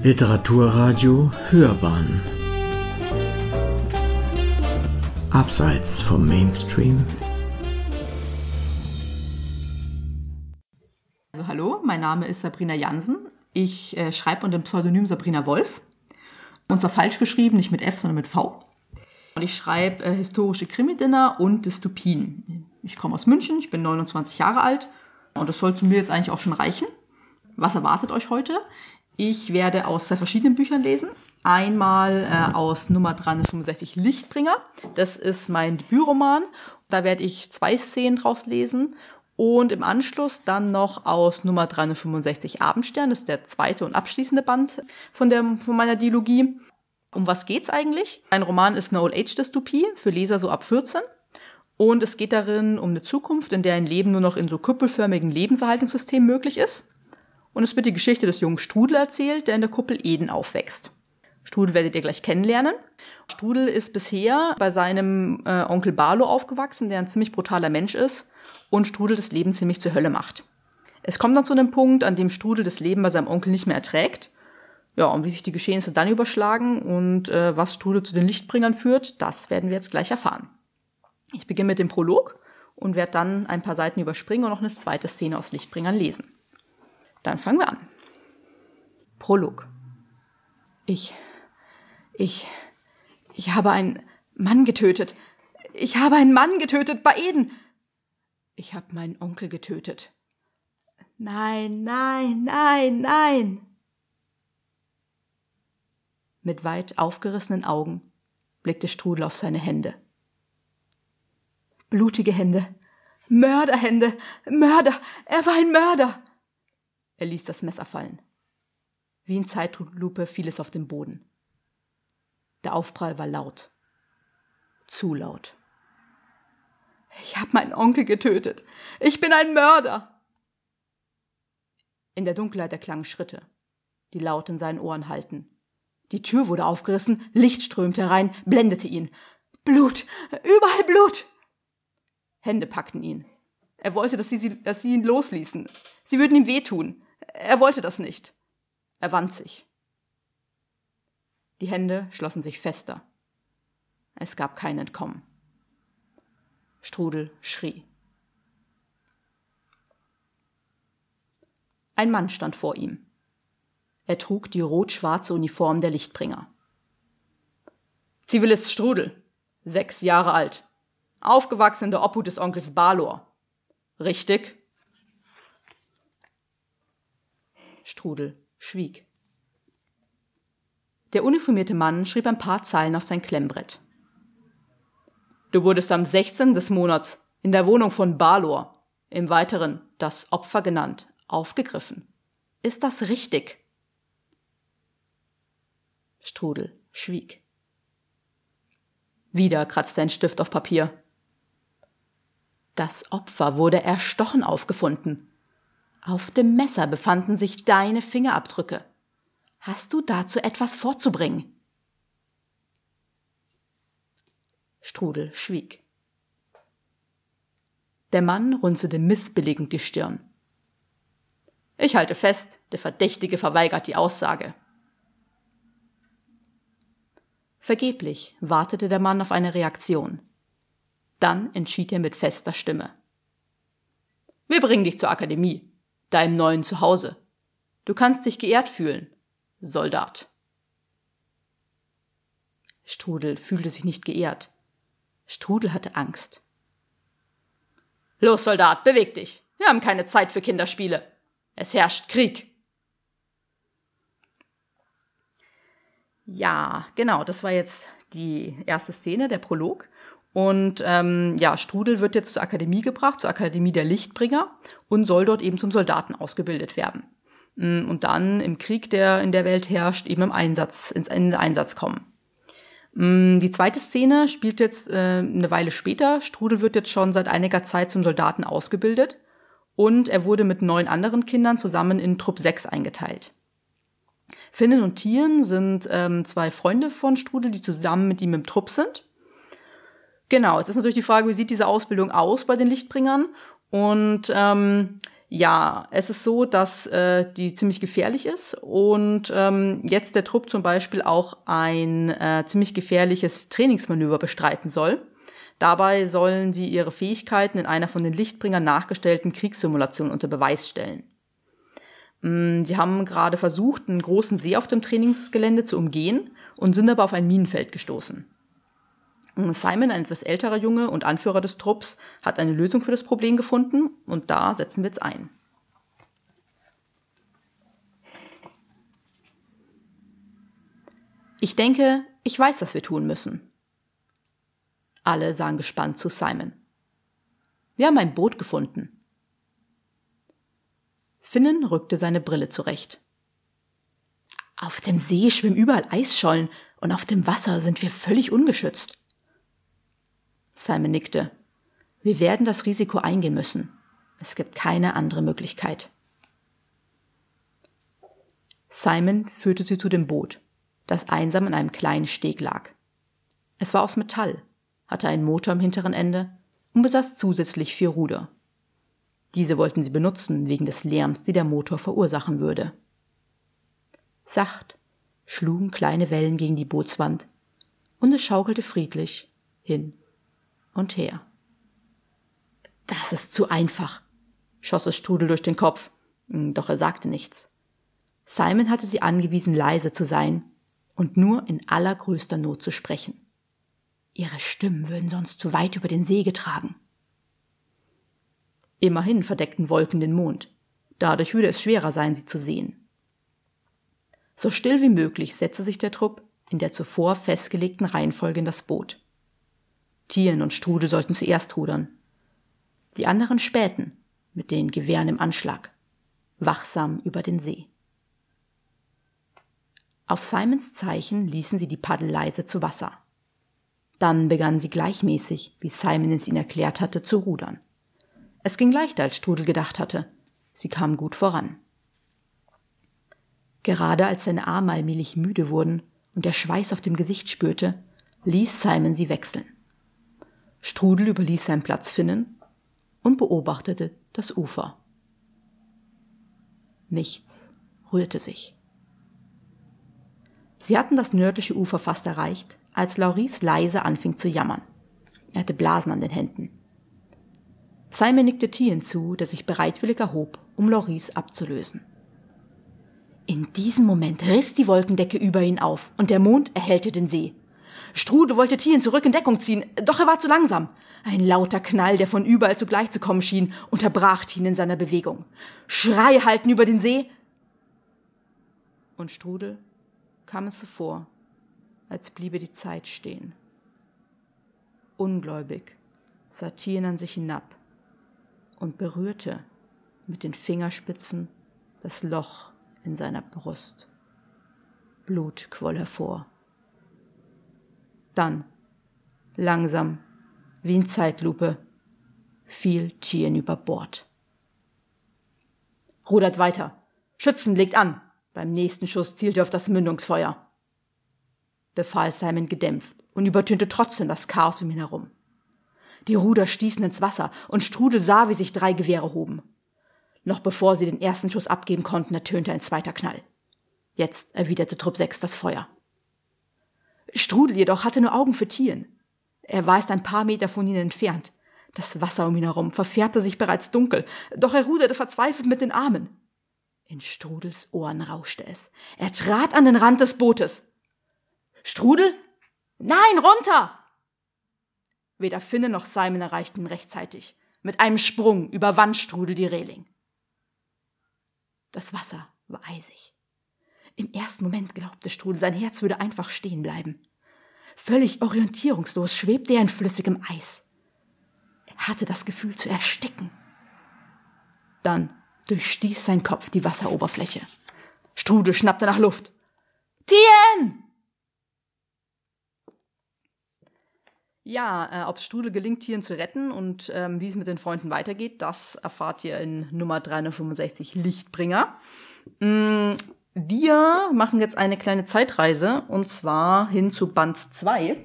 Literaturradio Hörbahn Abseits vom Mainstream Also hallo, mein Name ist Sabrina Jansen. Ich äh, schreibe unter dem Pseudonym Sabrina Wolf. Und zwar falsch geschrieben, nicht mit F, sondern mit V. Und ich schreibe äh, historische Krimi-Dinner und Dystopien. Ich komme aus München, ich bin 29 Jahre alt und das soll zu mir jetzt eigentlich auch schon reichen. Was erwartet euch heute? Ich werde aus zwei verschiedenen Büchern lesen. Einmal äh, aus Nummer 365 Lichtbringer. Das ist mein Debütroman. Da werde ich zwei Szenen draus lesen. Und im Anschluss dann noch aus Nummer 365 Abendstern. Das ist der zweite und abschließende Band von, der, von meiner Dialogie. Um was geht's eigentlich? Mein Roman ist eine Old-Age-Dystopie für Leser so ab 14. Und es geht darin um eine Zukunft, in der ein Leben nur noch in so kuppelförmigen Lebenserhaltungssystemen möglich ist. Und es wird die Geschichte des jungen Strudel erzählt, der in der Kuppel Eden aufwächst. Strudel werdet ihr gleich kennenlernen. Strudel ist bisher bei seinem äh, Onkel Barlo aufgewachsen, der ein ziemlich brutaler Mensch ist und Strudel das Leben ziemlich zur Hölle macht. Es kommt dann zu einem Punkt, an dem Strudel das Leben bei seinem Onkel nicht mehr erträgt. Ja, und wie sich die Geschehnisse dann überschlagen und äh, was Strudel zu den Lichtbringern führt, das werden wir jetzt gleich erfahren. Ich beginne mit dem Prolog und werde dann ein paar Seiten überspringen und noch eine zweite Szene aus Lichtbringern lesen. Dann fangen wir an. Prolog. Ich, ich, ich habe einen Mann getötet. Ich habe einen Mann getötet bei Eden. Ich habe meinen Onkel getötet. Nein, nein, nein, nein. Mit weit aufgerissenen Augen blickte Strudel auf seine Hände. Blutige Hände. Mörderhände. Mörder. Er war ein Mörder. Er ließ das Messer fallen. Wie in Zeitlupe fiel es auf den Boden. Der Aufprall war laut. Zu laut. Ich habe meinen Onkel getötet. Ich bin ein Mörder. In der Dunkelheit erklangen Schritte, die laut in seinen Ohren hallten. Die Tür wurde aufgerissen, Licht strömte herein, blendete ihn. Blut, überall Blut. Hände packten ihn. Er wollte, dass sie, dass sie ihn losließen. Sie würden ihm wehtun. Er wollte das nicht. Er wand sich. Die Hände schlossen sich fester. Es gab kein Entkommen. Strudel schrie. Ein Mann stand vor ihm. Er trug die rot-schwarze Uniform der Lichtbringer. Zivilist Strudel, sechs Jahre alt, aufgewachsen in der Obhut des Onkels Balor. Richtig? Strudel schwieg. Der uniformierte Mann schrieb ein paar Zeilen auf sein Klemmbrett. Du wurdest am 16. des Monats in der Wohnung von Balor, im Weiteren das Opfer genannt, aufgegriffen. Ist das richtig? Strudel schwieg. Wieder kratzte ein Stift auf Papier. Das Opfer wurde erstochen aufgefunden. Auf dem Messer befanden sich deine Fingerabdrücke. Hast du dazu etwas vorzubringen? Strudel schwieg. Der Mann runzelte missbilligend die Stirn. Ich halte fest, der Verdächtige verweigert die Aussage. Vergeblich wartete der Mann auf eine Reaktion. Dann entschied er mit fester Stimme. Wir bringen dich zur Akademie deinem neuen Zuhause. Du kannst dich geehrt fühlen, Soldat. Strudel fühlte sich nicht geehrt. Strudel hatte Angst. Los, Soldat, beweg dich. Wir haben keine Zeit für Kinderspiele. Es herrscht Krieg. Ja, genau, das war jetzt die erste Szene, der Prolog. Und ähm, ja, Strudel wird jetzt zur Akademie gebracht, zur Akademie der Lichtbringer und soll dort eben zum Soldaten ausgebildet werden. Mm, und dann im Krieg, der in der Welt herrscht, eben im Einsatz, ins in Einsatz kommen. Mm, die zweite Szene spielt jetzt äh, eine Weile später. Strudel wird jetzt schon seit einiger Zeit zum Soldaten ausgebildet und er wurde mit neun anderen Kindern zusammen in Trupp 6 eingeteilt. Finnen und Tieren sind ähm, zwei Freunde von Strudel, die zusammen mit ihm im Trupp sind. Genau, jetzt ist natürlich die Frage, wie sieht diese Ausbildung aus bei den Lichtbringern? Und ähm, Ja, es ist so, dass äh, die ziemlich gefährlich ist und ähm, jetzt der Trupp zum Beispiel auch ein äh, ziemlich gefährliches Trainingsmanöver bestreiten soll. Dabei sollen sie ihre Fähigkeiten in einer von den Lichtbringern nachgestellten Kriegssimulation unter Beweis stellen. Mm, sie haben gerade versucht, einen großen See auf dem Trainingsgelände zu umgehen und sind aber auf ein Minenfeld gestoßen. Simon, ein etwas älterer Junge und Anführer des Trupps, hat eine Lösung für das Problem gefunden und da setzen wir jetzt ein. Ich denke, ich weiß, was wir tun müssen. Alle sahen gespannt zu Simon. Wir haben ein Boot gefunden. Finnen rückte seine Brille zurecht. Auf dem See schwimmen überall Eisschollen und auf dem Wasser sind wir völlig ungeschützt. Simon nickte. Wir werden das Risiko eingehen müssen. Es gibt keine andere Möglichkeit. Simon führte sie zu dem Boot, das einsam in einem kleinen Steg lag. Es war aus Metall, hatte einen Motor am hinteren Ende und besaß zusätzlich vier Ruder. Diese wollten sie benutzen wegen des Lärms, die der Motor verursachen würde. Sacht schlugen kleine Wellen gegen die Bootswand und es schaukelte friedlich hin und her. Das ist zu einfach, schoss es Strudel durch den Kopf, hm, doch er sagte nichts. Simon hatte sie angewiesen, leise zu sein und nur in allergrößter Not zu sprechen. Ihre Stimmen würden sonst zu weit über den See getragen. Immerhin verdeckten Wolken den Mond. Dadurch würde es schwerer sein, sie zu sehen. So still wie möglich setzte sich der Trupp in der zuvor festgelegten Reihenfolge in das Boot. Tieren und Strudel sollten zuerst rudern. Die anderen späten, mit den Gewehren im Anschlag, wachsam über den See. Auf Simons Zeichen ließen sie die Paddel leise zu Wasser. Dann begannen sie gleichmäßig, wie Simon es ihnen erklärt hatte, zu rudern. Es ging leichter, als Strudel gedacht hatte. Sie kamen gut voran. Gerade als seine Arme allmählich müde wurden und der Schweiß auf dem Gesicht spürte, ließ Simon sie wechseln. Strudel überließ seinen Platz Finnen und beobachtete das Ufer. Nichts rührte sich. Sie hatten das nördliche Ufer fast erreicht, als Lauris leise anfing zu jammern. Er hatte Blasen an den Händen. Simon nickte Tien zu, der sich bereitwillig erhob, um Loris abzulösen. In diesem Moment riss die Wolkendecke über ihn auf und der Mond erhellte den See. Strude wollte Tien zurück in Deckung ziehen, doch er war zu langsam. Ein lauter Knall, der von überall zugleich zu kommen schien, unterbrach Tien in seiner Bewegung. Schrei halten über den See. Und Strudel kam es so vor, als bliebe die Zeit stehen. Ungläubig sah Tien an sich hinab und berührte mit den Fingerspitzen das Loch in seiner Brust. Blut quoll hervor. Dann, langsam, wie in Zeitlupe, fiel Tien über Bord. Rudert weiter. Schützen legt an. Beim nächsten Schuss zielte auf das Mündungsfeuer. Befahl Simon gedämpft und übertönte trotzdem das Chaos um ihn herum. Die Ruder stießen ins Wasser und Strudel sah, wie sich drei Gewehre hoben. Noch bevor sie den ersten Schuss abgeben konnten, ertönte ein zweiter Knall. Jetzt erwiderte Trupp 6 das Feuer. Strudel jedoch hatte nur Augen für Tieren. Er war erst ein paar Meter von ihnen entfernt. Das Wasser um ihn herum verfärbte sich bereits dunkel, doch er ruderte verzweifelt mit den Armen. In Strudels Ohren rauschte es. Er trat an den Rand des Bootes. Strudel? Nein, runter! Weder Finne noch Simon erreichten rechtzeitig. Mit einem Sprung überwand Strudel die Reling. Das Wasser war eisig. Im ersten Moment glaubte Strudel, sein Herz würde einfach stehen bleiben. Völlig orientierungslos schwebte er in flüssigem Eis. Er hatte das Gefühl zu ersticken. Dann durchstieß sein Kopf die Wasseroberfläche. Strudel schnappte nach Luft. Tien! Ja, äh, ob Strudel gelingt, Tieren zu retten und ähm, wie es mit den Freunden weitergeht, das erfahrt ihr in Nummer 365 Lichtbringer. Mm, wir machen jetzt eine kleine Zeitreise und zwar hin zu Band 2,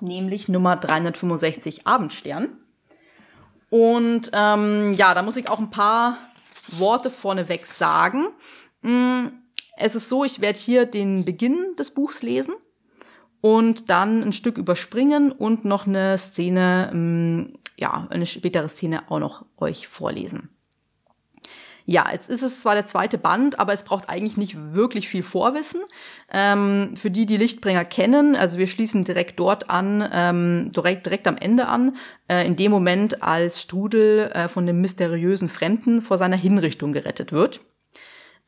nämlich Nummer 365 Abendstern. Und ähm, ja, da muss ich auch ein paar Worte vorneweg sagen. Mm, es ist so, ich werde hier den Beginn des Buchs lesen und dann ein Stück überspringen und noch eine Szene, mm, ja, eine spätere Szene auch noch euch vorlesen. Ja, jetzt ist es zwar der zweite Band, aber es braucht eigentlich nicht wirklich viel Vorwissen. Ähm, für die, die Lichtbringer kennen, also wir schließen direkt dort an, ähm, direkt, direkt am Ende an, äh, in dem Moment, als Strudel äh, von dem mysteriösen Fremden vor seiner Hinrichtung gerettet wird.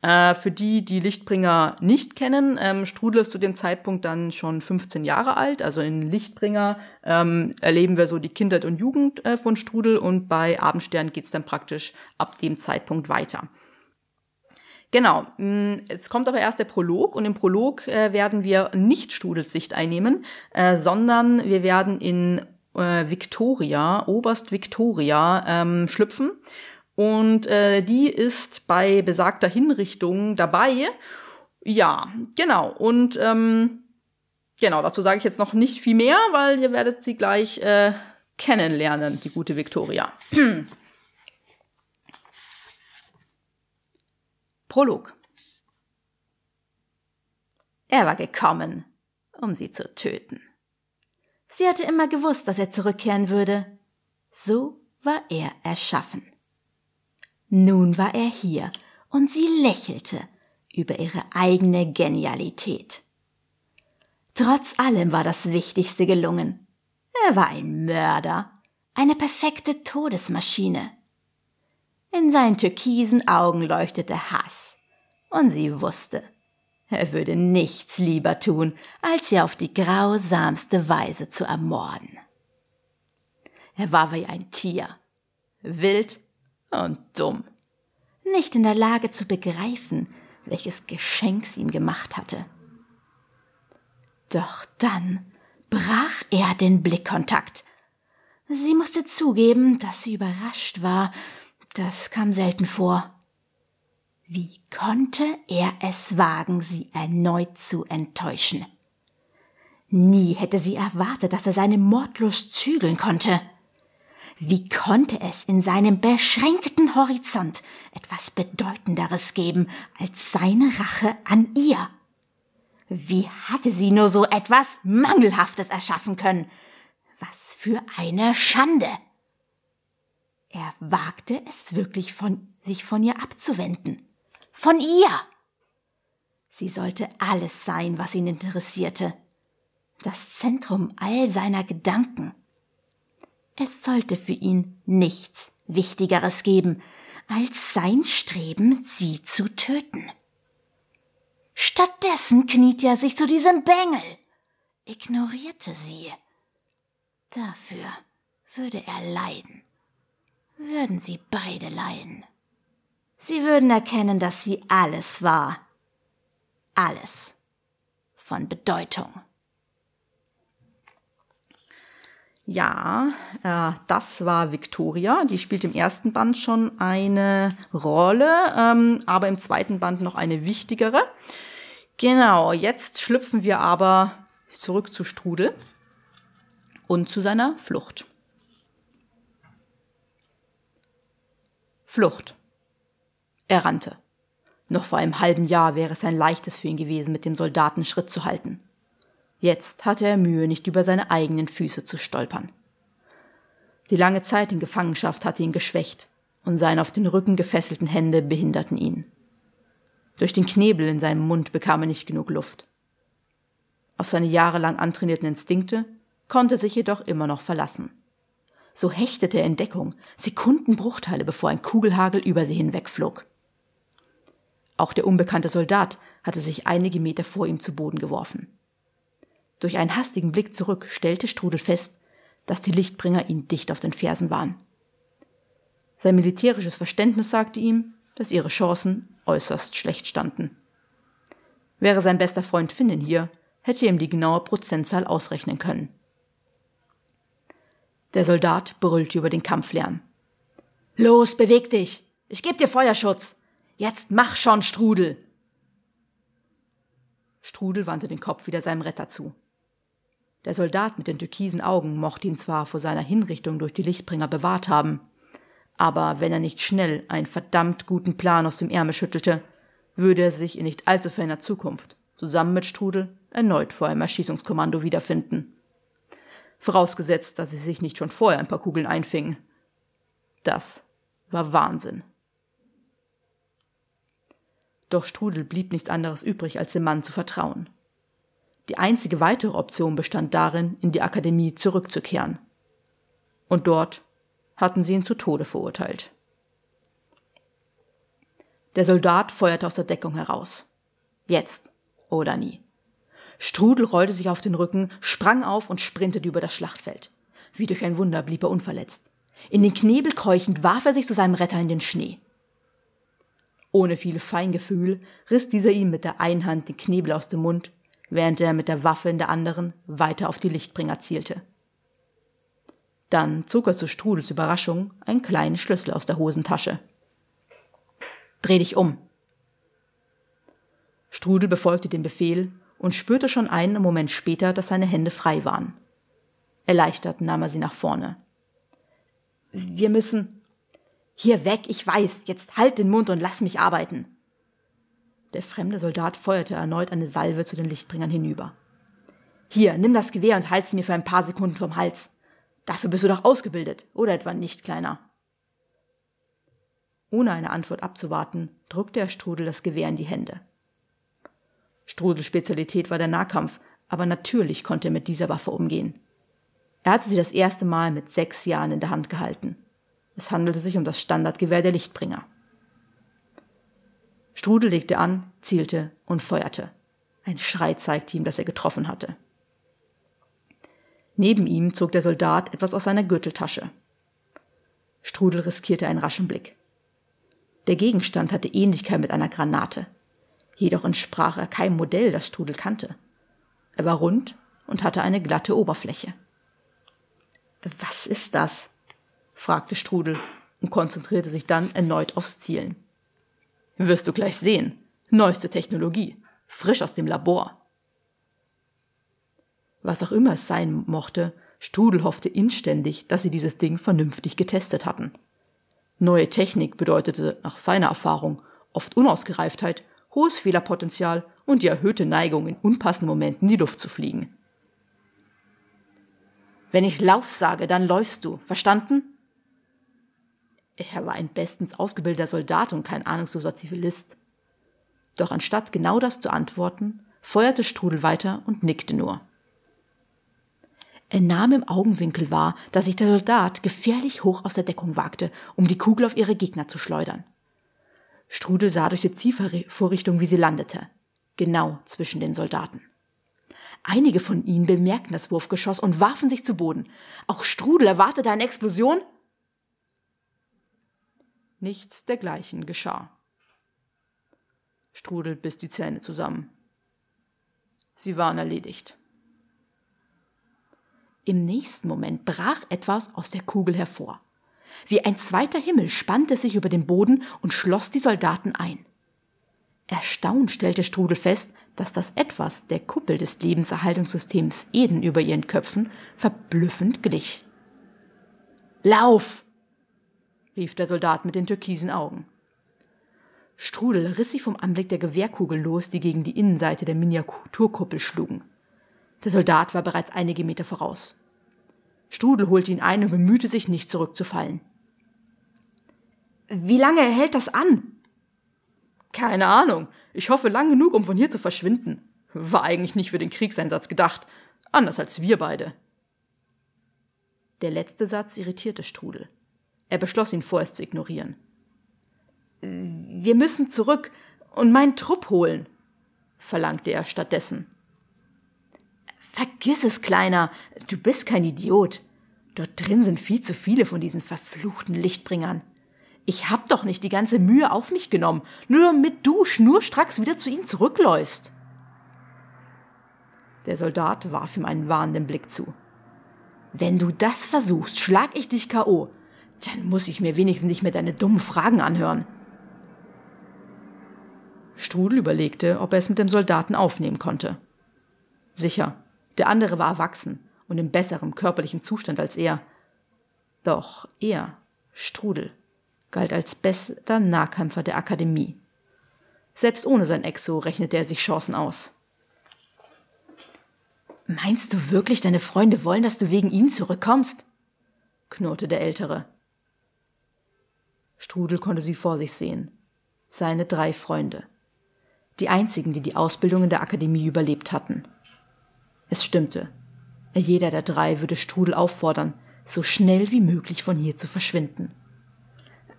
Äh, für die, die Lichtbringer nicht kennen, ähm, Strudel ist zu dem Zeitpunkt dann schon 15 Jahre alt. Also in Lichtbringer ähm, erleben wir so die Kindheit und Jugend äh, von Strudel und bei Abendstern geht's dann praktisch ab dem Zeitpunkt weiter. Genau, mm, es kommt aber erst der Prolog und im Prolog äh, werden wir nicht Strudels Sicht einnehmen, äh, sondern wir werden in äh, Victoria, Oberst Victoria, ähm, schlüpfen und äh, die ist bei besagter Hinrichtung dabei. Ja, genau. Und ähm, genau, dazu sage ich jetzt noch nicht viel mehr, weil ihr werdet sie gleich äh, kennenlernen, die gute Victoria. Prolog. Er war gekommen, um sie zu töten. Sie hatte immer gewusst, dass er zurückkehren würde. So war er erschaffen. Nun war er hier und sie lächelte über ihre eigene Genialität. Trotz allem war das Wichtigste gelungen. Er war ein Mörder, eine perfekte Todesmaschine. In seinen türkisen Augen leuchtete Hass, und sie wusste, er würde nichts lieber tun, als sie auf die grausamste Weise zu ermorden. Er war wie ein Tier, wild und dumm. Nicht in der Lage zu begreifen, welches Geschenk sie ihm gemacht hatte. Doch dann brach er den Blickkontakt. Sie musste zugeben, dass sie überrascht war. Das kam selten vor. Wie konnte er es wagen, sie erneut zu enttäuschen? Nie hätte sie erwartet, dass er seine Mordlust zügeln konnte. Wie konnte es in seinem beschränkten Horizont etwas Bedeutenderes geben als seine Rache an ihr? Wie hatte sie nur so etwas Mangelhaftes erschaffen können? Was für eine Schande! Er wagte es wirklich von, sich von ihr abzuwenden. Von ihr! Sie sollte alles sein, was ihn interessierte. Das Zentrum all seiner Gedanken. Es sollte für ihn nichts Wichtigeres geben, als sein Streben, sie zu töten. Stattdessen kniet er sich zu diesem Bengel, ignorierte sie. Dafür würde er leiden. Würden sie beide leiden. Sie würden erkennen, dass sie alles war. Alles von Bedeutung. Ja, äh, das war Victoria. Die spielt im ersten Band schon eine Rolle, ähm, aber im zweiten Band noch eine wichtigere. Genau, jetzt schlüpfen wir aber zurück zu Strudel und zu seiner Flucht. Flucht. Er rannte. Noch vor einem halben Jahr wäre es ein leichtes für ihn gewesen, mit dem Soldaten Schritt zu halten. Jetzt hatte er Mühe, nicht über seine eigenen Füße zu stolpern. Die lange Zeit in Gefangenschaft hatte ihn geschwächt, und seine auf den Rücken gefesselten Hände behinderten ihn. Durch den Knebel in seinem Mund bekam er nicht genug Luft. Auf seine jahrelang antrainierten Instinkte konnte sich jedoch immer noch verlassen. So hechtete er in Deckung, Sekundenbruchteile bevor ein Kugelhagel über sie hinwegflog. Auch der unbekannte Soldat hatte sich einige Meter vor ihm zu Boden geworfen. Durch einen hastigen Blick zurück stellte Strudel fest, dass die Lichtbringer ihm dicht auf den Fersen waren. Sein militärisches Verständnis sagte ihm, dass ihre Chancen äußerst schlecht standen. Wäre sein bester Freund Finnen hier, hätte er ihm die genaue Prozentzahl ausrechnen können. Der Soldat brüllte über den Kampflärm. Los, beweg dich! Ich geb dir Feuerschutz! Jetzt mach schon, Strudel! Strudel wandte den Kopf wieder seinem Retter zu. Der Soldat mit den türkisen Augen mochte ihn zwar vor seiner Hinrichtung durch die Lichtbringer bewahrt haben, aber wenn er nicht schnell einen verdammt guten Plan aus dem Ärmel schüttelte, würde er sich in nicht allzu ferner Zukunft, zusammen mit Strudel, erneut vor einem Erschießungskommando wiederfinden. Vorausgesetzt, dass sie sich nicht schon vorher ein paar Kugeln einfingen. Das war Wahnsinn. Doch Strudel blieb nichts anderes übrig, als dem Mann zu vertrauen. Die einzige weitere Option bestand darin, in die Akademie zurückzukehren. Und dort hatten sie ihn zu Tode verurteilt. Der Soldat feuerte aus der Deckung heraus. Jetzt oder nie. Strudel rollte sich auf den Rücken, sprang auf und sprintete über das Schlachtfeld. Wie durch ein Wunder blieb er unverletzt. In den Knebel keuchend warf er sich zu seinem Retter in den Schnee. Ohne viel Feingefühl riss dieser ihm mit der einen Hand den Knebel aus dem Mund, während er mit der Waffe in der anderen weiter auf die Lichtbringer zielte. Dann zog er zu Strudels Überraschung einen kleinen Schlüssel aus der Hosentasche. Dreh dich um. Strudel befolgte den Befehl und spürte schon einen Moment später, dass seine Hände frei waren. Erleichtert nahm er sie nach vorne. Wir müssen. Hier weg, ich weiß. Jetzt halt den Mund und lass mich arbeiten. Der fremde Soldat feuerte erneut eine Salve zu den Lichtbringern hinüber. Hier, nimm das Gewehr und halt sie mir für ein paar Sekunden vom Hals. Dafür bist du doch ausgebildet, oder etwa nicht, Kleiner? Ohne eine Antwort abzuwarten, drückte er Strudel das Gewehr in die Hände. Strudels Spezialität war der Nahkampf, aber natürlich konnte er mit dieser Waffe umgehen. Er hatte sie das erste Mal mit sechs Jahren in der Hand gehalten. Es handelte sich um das Standardgewehr der Lichtbringer. Strudel legte an, zielte und feuerte. Ein Schrei zeigte ihm, dass er getroffen hatte. Neben ihm zog der Soldat etwas aus seiner Gürteltasche. Strudel riskierte einen raschen Blick. Der Gegenstand hatte Ähnlichkeit mit einer Granate. Jedoch entsprach er keinem Modell, das Strudel kannte. Er war rund und hatte eine glatte Oberfläche. Was ist das? fragte Strudel und konzentrierte sich dann erneut aufs Zielen. Wirst du gleich sehen. Neueste Technologie. Frisch aus dem Labor. Was auch immer es sein mochte, Strudel hoffte inständig, dass sie dieses Ding vernünftig getestet hatten. Neue Technik bedeutete nach seiner Erfahrung oft Unausgereiftheit, hohes Fehlerpotenzial und die erhöhte Neigung, in unpassenden Momenten die Luft zu fliegen. Wenn ich Lauf sage, dann läufst du. Verstanden? Er war ein bestens ausgebildeter Soldat und kein ahnungsloser Zivilist. Doch anstatt genau das zu antworten, feuerte Strudel weiter und nickte nur. Er nahm im Augenwinkel wahr, dass sich der Soldat gefährlich hoch aus der Deckung wagte, um die Kugel auf ihre Gegner zu schleudern. Strudel sah durch die Zielvorrichtung, wie sie landete. Genau zwischen den Soldaten. Einige von ihnen bemerkten das Wurfgeschoss und warfen sich zu Boden. Auch Strudel erwartete eine Explosion. Nichts dergleichen geschah. Strudel biss die Zähne zusammen. Sie waren erledigt. Im nächsten Moment brach etwas aus der Kugel hervor. Wie ein zweiter Himmel spannte es sich über den Boden und schloss die Soldaten ein. Erstaunt stellte Strudel fest, dass das Etwas der Kuppel des Lebenserhaltungssystems Eden über ihren Köpfen verblüffend glich. Lauf! Rief der Soldat mit den türkisen Augen. Strudel riss sich vom Anblick der Gewehrkugel los, die gegen die Innenseite der Miniaturkuppel schlugen. Der Soldat war bereits einige Meter voraus. Strudel holte ihn ein und bemühte sich, nicht zurückzufallen. Wie lange hält das an? Keine Ahnung. Ich hoffe lang genug, um von hier zu verschwinden. War eigentlich nicht für den Kriegseinsatz gedacht. Anders als wir beide. Der letzte Satz irritierte Strudel. Er beschloss ihn vorerst zu ignorieren. Wir müssen zurück und meinen Trupp holen, verlangte er stattdessen. Vergiss es, Kleiner, du bist kein Idiot. Dort drin sind viel zu viele von diesen verfluchten Lichtbringern. Ich hab doch nicht die ganze Mühe auf mich genommen, nur damit du schnurstracks wieder zu ihnen zurückläufst. Der Soldat warf ihm einen warnenden Blick zu. Wenn du das versuchst, schlag ich dich K.O. Dann muss ich mir wenigstens nicht mehr deine dummen Fragen anhören. Strudel überlegte, ob er es mit dem Soldaten aufnehmen konnte. Sicher, Der andere war erwachsen und in besserem körperlichen Zustand als er. Doch er, Strudel, galt als bester Nahkämpfer der Akademie. Selbst ohne sein Exo rechnete er sich Chancen aus. Meinst du wirklich, deine Freunde wollen, dass du wegen ihnen zurückkommst? knurrte der Ältere. Strudel konnte sie vor sich sehen. Seine drei Freunde. Die einzigen, die die Ausbildung in der Akademie überlebt hatten. Es stimmte. Jeder der drei würde Strudel auffordern, so schnell wie möglich von hier zu verschwinden.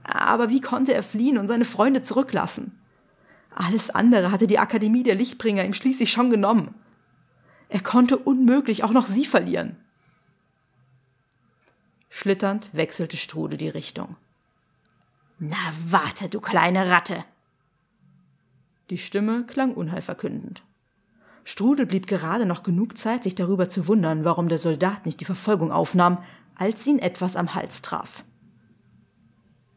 Aber wie konnte er fliehen und seine Freunde zurücklassen? Alles andere hatte die Akademie der Lichtbringer ihm schließlich schon genommen. Er konnte unmöglich auch noch sie verlieren. Schlitternd wechselte Strudel die Richtung. Na warte, du kleine Ratte! Die Stimme klang unheilverkündend. Strudel blieb gerade noch genug Zeit, sich darüber zu wundern, warum der Soldat nicht die Verfolgung aufnahm, als ihn etwas am Hals traf.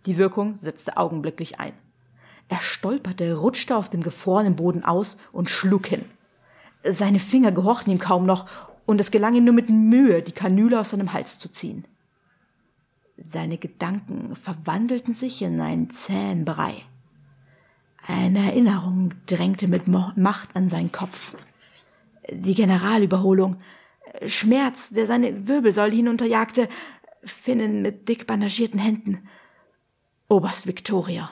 Die Wirkung setzte augenblicklich ein. Er stolperte, rutschte auf dem gefrorenen Boden aus und schlug hin. Seine Finger gehorchten ihm kaum noch, und es gelang ihm nur mit Mühe, die Kanüle aus seinem Hals zu ziehen. Seine Gedanken verwandelten sich in einen zähen Brei. Eine Erinnerung drängte mit Macht an seinen Kopf. Die Generalüberholung, Schmerz, der seine Wirbelsäule hinunterjagte, Finnen mit dick bandagierten Händen. Oberst Victoria.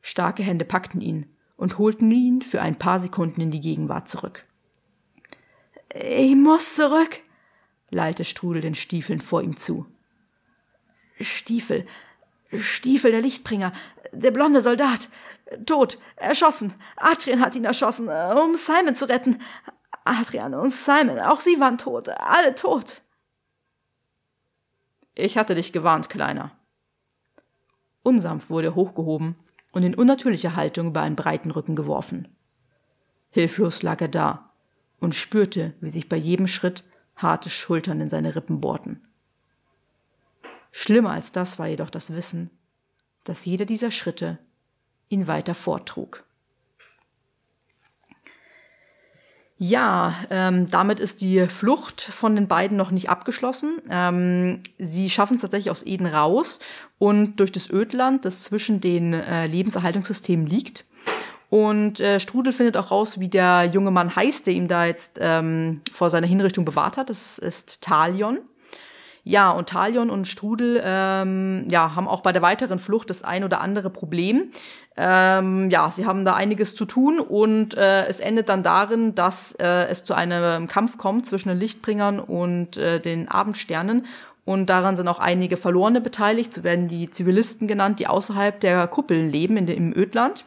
Starke Hände packten ihn und holten ihn für ein paar Sekunden in die Gegenwart zurück. Ich muss zurück, lallte Strudel den Stiefeln vor ihm zu. Stiefel, Stiefel der Lichtbringer, der blonde Soldat, tot, erschossen. Adrian hat ihn erschossen, um Simon zu retten. Adrian und Simon, auch sie waren tot, alle tot. Ich hatte dich gewarnt, Kleiner. Unsanft wurde er hochgehoben und in unnatürlicher Haltung über einen breiten Rücken geworfen. Hilflos lag er da und spürte, wie sich bei jedem Schritt harte Schultern in seine Rippen bohrten. Schlimmer als das war jedoch das Wissen, dass jeder dieser Schritte ihn weiter vortrug. Ja, ähm, damit ist die Flucht von den beiden noch nicht abgeschlossen. Ähm, sie schaffen es tatsächlich aus Eden raus und durch das Ödland, das zwischen den äh, Lebenserhaltungssystemen liegt. Und äh, Strudel findet auch raus, wie der junge Mann heißt, der ihm da jetzt ähm, vor seiner Hinrichtung bewahrt hat. Das ist Talion. Ja, und Talion und Strudel ähm, ja, haben auch bei der weiteren Flucht das ein oder andere Problem. Ähm, ja, sie haben da einiges zu tun und äh, es endet dann darin, dass äh, es zu einem Kampf kommt zwischen den Lichtbringern und äh, den Abendsternen. Und daran sind auch einige Verlorene beteiligt. So werden die Zivilisten genannt, die außerhalb der Kuppeln leben, in, im Ödland.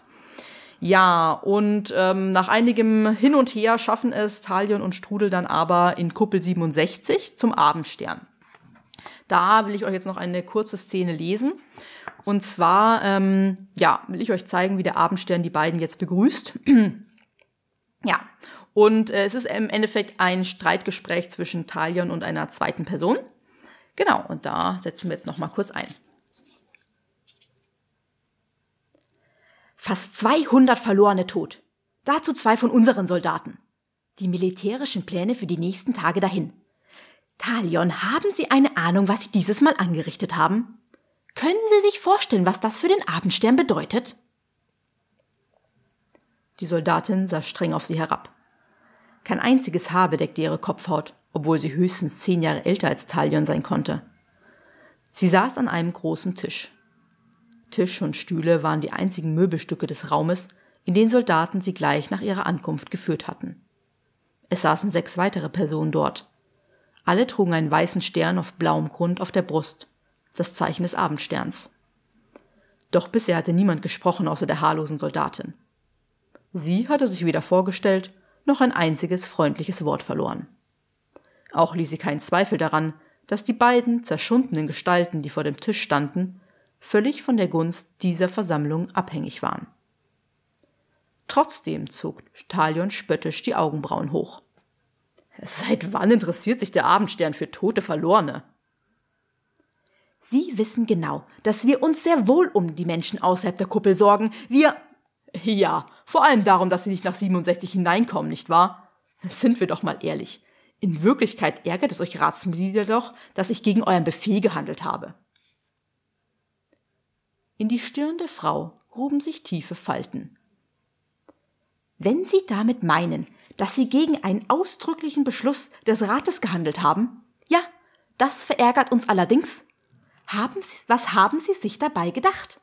Ja, und ähm, nach einigem Hin und Her schaffen es Talion und Strudel dann aber in Kuppel 67 zum Abendstern. Da will ich euch jetzt noch eine kurze Szene lesen. Und zwar, ähm, ja, will ich euch zeigen, wie der Abendstern die beiden jetzt begrüßt. ja, und äh, es ist im Endeffekt ein Streitgespräch zwischen Talion und einer zweiten Person. Genau, und da setzen wir jetzt noch mal kurz ein. Fast 200 verlorene tot. Dazu zwei von unseren Soldaten. Die militärischen Pläne für die nächsten Tage dahin. Talion, haben Sie eine Ahnung, was Sie dieses Mal angerichtet haben? Können Sie sich vorstellen, was das für den Abendstern bedeutet? Die Soldatin sah streng auf sie herab. Kein einziges Haar bedeckte ihre Kopfhaut, obwohl sie höchstens zehn Jahre älter als Talion sein konnte. Sie saß an einem großen Tisch. Tisch und Stühle waren die einzigen Möbelstücke des Raumes, in den Soldaten sie gleich nach ihrer Ankunft geführt hatten. Es saßen sechs weitere Personen dort, alle trugen einen weißen Stern auf blauem Grund auf der Brust, das Zeichen des Abendsterns. Doch bisher hatte niemand gesprochen außer der haarlosen Soldatin. Sie hatte sich weder vorgestellt, noch ein einziges freundliches Wort verloren. Auch ließ sie keinen Zweifel daran, dass die beiden zerschundenen Gestalten, die vor dem Tisch standen, völlig von der Gunst dieser Versammlung abhängig waren. Trotzdem zog Talion spöttisch die Augenbrauen hoch. Seit wann interessiert sich der Abendstern für tote Verlorene? Sie wissen genau, dass wir uns sehr wohl um die Menschen außerhalb der Kuppel sorgen. Wir. Ja, vor allem darum, dass sie nicht nach 67 hineinkommen, nicht wahr? Sind wir doch mal ehrlich. In Wirklichkeit ärgert es euch Ratsmitglieder doch, dass ich gegen euren Befehl gehandelt habe. In die Stirn der Frau gruben sich tiefe Falten. Wenn Sie damit meinen, dass Sie gegen einen ausdrücklichen Beschluss des Rates gehandelt haben, ja, das verärgert uns allerdings. Haben Sie, was haben Sie sich dabei gedacht?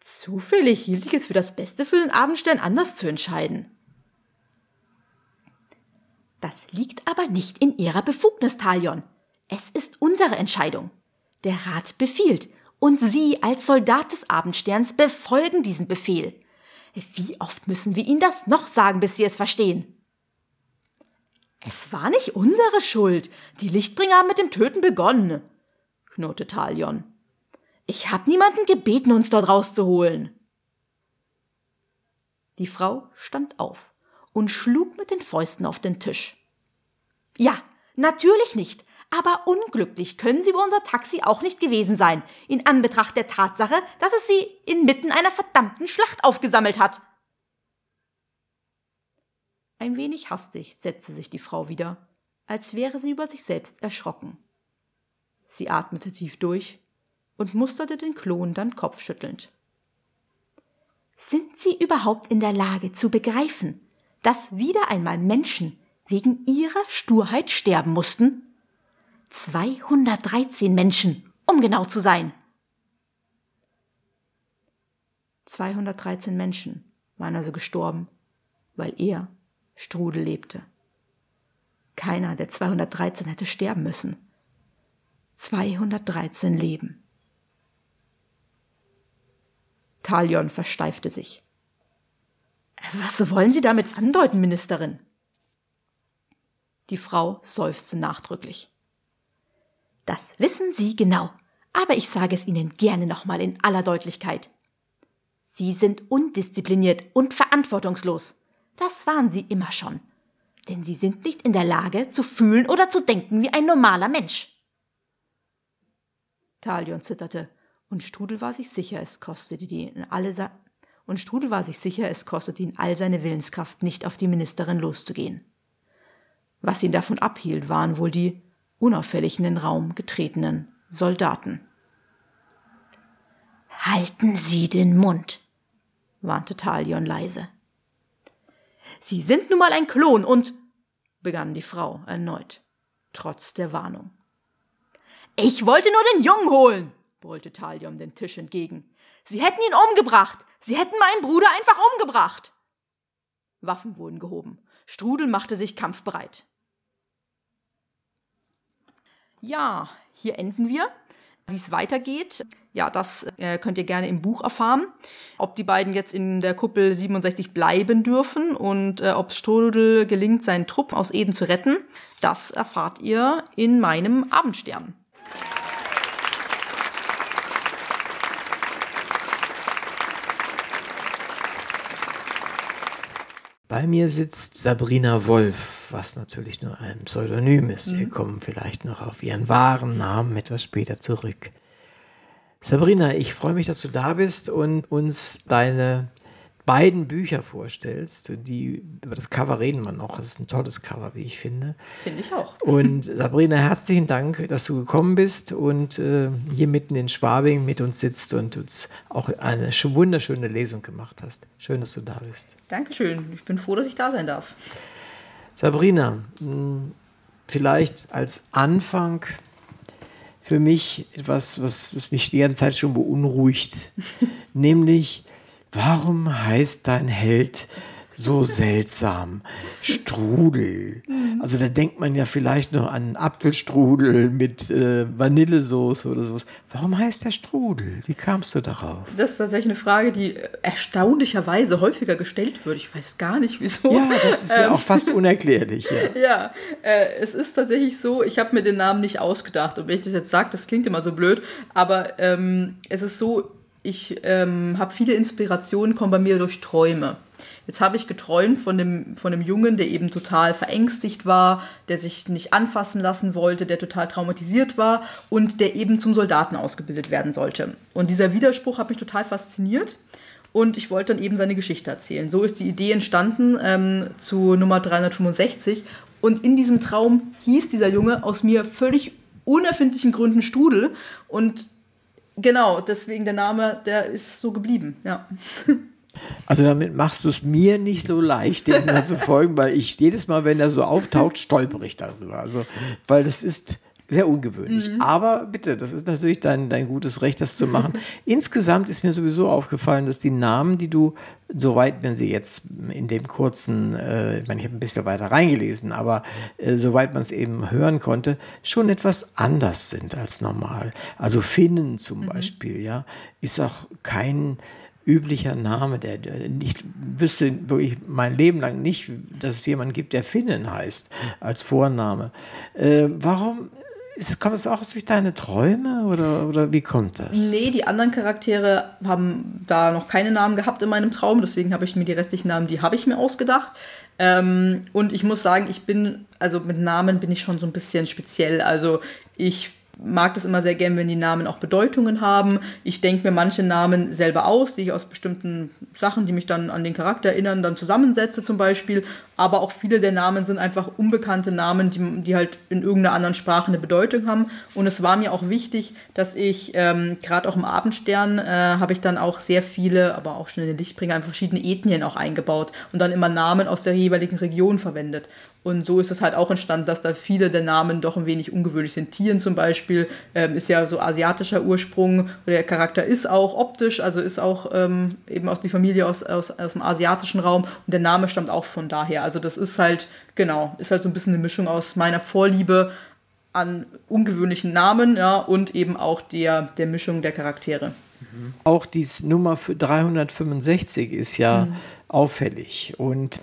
Zufällig hielt ich es für das Beste für den Abendstern anders zu entscheiden. Das liegt aber nicht in Ihrer Befugnis, Talion. Es ist unsere Entscheidung. Der Rat befiehlt, und Sie als Soldat des Abendsterns befolgen diesen Befehl. Wie oft müssen wir Ihnen das noch sagen, bis Sie es verstehen? Es war nicht unsere Schuld. Die Lichtbringer haben mit dem Töten begonnen, knurrte Talion. Ich habe niemanden gebeten, uns dort rauszuholen. Die Frau stand auf und schlug mit den Fäusten auf den Tisch. Ja, natürlich nicht. Aber unglücklich können Sie bei unser Taxi auch nicht gewesen sein, in Anbetracht der Tatsache, dass es Sie inmitten einer verdammten Schlacht aufgesammelt hat. Ein wenig hastig setzte sich die Frau wieder, als wäre sie über sich selbst erschrocken. Sie atmete tief durch und musterte den Klon dann kopfschüttelnd. Sind Sie überhaupt in der Lage zu begreifen, dass wieder einmal Menschen wegen ihrer Sturheit sterben mussten? 213 Menschen, um genau zu sein. 213 Menschen waren also gestorben, weil er, Strudel, lebte. Keiner der 213 hätte sterben müssen. 213 Leben. Talion versteifte sich. Was wollen Sie damit andeuten, Ministerin? Die Frau seufzte nachdrücklich. Das wissen Sie genau, aber ich sage es Ihnen gerne nochmal in aller Deutlichkeit. Sie sind undiszipliniert und verantwortungslos. Das waren Sie immer schon. Denn Sie sind nicht in der Lage zu fühlen oder zu denken wie ein normaler Mensch. Talion zitterte, und Strudel war sich sicher, es kostete ihn alle und Strudel war sich sicher, es kostete ihn all seine Willenskraft, nicht auf die Ministerin loszugehen. Was ihn davon abhielt, waren wohl die unauffällig in den Raum getretenen Soldaten. Halten Sie den Mund, warnte Talion leise. Sie sind nun mal ein Klon und begann die Frau erneut, trotz der Warnung. Ich wollte nur den Jungen holen, brüllte Talion den Tisch entgegen. Sie hätten ihn umgebracht. Sie hätten meinen Bruder einfach umgebracht. Waffen wurden gehoben. Strudel machte sich kampfbereit. Ja, hier enden wir. Wie es weitergeht, ja, das äh, könnt ihr gerne im Buch erfahren. Ob die beiden jetzt in der Kuppel 67 bleiben dürfen und äh, ob Strudel gelingt, seinen Trupp aus Eden zu retten, das erfahrt ihr in meinem Abendstern. Bei mir sitzt Sabrina Wolf, was natürlich nur ein Pseudonym ist. Mhm. Wir kommen vielleicht noch auf ihren wahren Namen etwas später zurück. Sabrina, ich freue mich, dass du da bist und uns deine beiden Bücher vorstellst. Die, über das Cover reden wir noch. Das ist ein tolles Cover, wie ich finde. Finde ich auch. Und Sabrina, herzlichen Dank, dass du gekommen bist und äh, hier mitten in Schwabing mit uns sitzt und uns auch eine wunderschöne Lesung gemacht hast. Schön, dass du da bist. Dankeschön. Ich bin froh, dass ich da sein darf. Sabrina, hm, vielleicht als Anfang für mich etwas, was, was mich die ganze Zeit schon beunruhigt, nämlich warum heißt dein Held so seltsam? Strudel. Mhm. Also da denkt man ja vielleicht noch an Apfelstrudel mit äh, Vanillesoße oder sowas. Warum heißt der Strudel? Wie kamst du darauf? Das ist tatsächlich eine Frage, die erstaunlicherweise häufiger gestellt wird. Ich weiß gar nicht wieso. Ja, das ist mir ähm, auch fast unerklärlich. Ja, ja äh, es ist tatsächlich so, ich habe mir den Namen nicht ausgedacht. Und wenn ich das jetzt sage, das klingt immer so blöd, aber ähm, es ist so, ich ähm, habe viele Inspirationen, kommen bei mir durch Träume. Jetzt habe ich geträumt von dem, von dem Jungen, der eben total verängstigt war, der sich nicht anfassen lassen wollte, der total traumatisiert war und der eben zum Soldaten ausgebildet werden sollte. Und dieser Widerspruch hat mich total fasziniert. und ich wollte dann eben seine Geschichte erzählen. So ist die Idee entstanden ähm, zu Nummer 365 und in diesem Traum hieß dieser Junge aus mir völlig unerfindlichen Gründen Strudel und genau, deswegen der Name, der ist so geblieben, ja. Also damit machst du es mir nicht so leicht, dem zu folgen, weil ich jedes Mal, wenn er so auftaucht, stolper ich darüber. Also, weil das ist sehr ungewöhnlich. Mhm. Aber bitte, das ist natürlich dein, dein gutes Recht, das zu machen. Insgesamt ist mir sowieso aufgefallen, dass die Namen, die du, soweit, wenn sie jetzt in dem kurzen, äh, ich meine, ich habe ein bisschen weiter reingelesen, aber äh, soweit man es eben hören konnte, schon etwas anders sind als normal. Also Finnen zum mhm. Beispiel, ja, ist auch kein üblicher Name, der, der ich wüsste wirklich mein Leben lang nicht, dass es jemanden gibt, der Finnen heißt als Vorname. Äh, warum ist, kommt es auch durch deine Träume oder, oder wie kommt das? Nee, die anderen Charaktere haben da noch keine Namen gehabt in meinem Traum, deswegen habe ich mir die restlichen Namen, die habe ich mir ausgedacht. Ähm, und ich muss sagen, ich bin, also mit Namen bin ich schon so ein bisschen speziell. Also ich mag das immer sehr gern, wenn die Namen auch Bedeutungen haben. Ich denke mir manche Namen selber aus, die ich aus bestimmten Sachen, die mich dann an den Charakter erinnern, dann zusammensetze zum Beispiel. Aber auch viele der Namen sind einfach unbekannte Namen, die, die halt in irgendeiner anderen Sprache eine Bedeutung haben. Und es war mir auch wichtig, dass ich ähm, gerade auch im Abendstern äh, habe ich dann auch sehr viele, aber auch schon in den Lichtbringer, verschiedene Ethnien auch eingebaut und dann immer Namen aus der jeweiligen Region verwendet. Und so ist es halt auch entstanden, dass da viele der Namen doch ein wenig ungewöhnlich sind. Tieren zum Beispiel ähm, ist ja so asiatischer Ursprung. Der Charakter ist auch optisch, also ist auch ähm, eben aus der Familie aus, aus, aus dem asiatischen Raum. Und der Name stammt auch von daher. Also das ist halt, genau, ist halt so ein bisschen eine Mischung aus meiner Vorliebe an ungewöhnlichen Namen ja, und eben auch der, der Mischung der Charaktere. Mhm. Auch die Nummer 365 ist ja mhm. auffällig. Und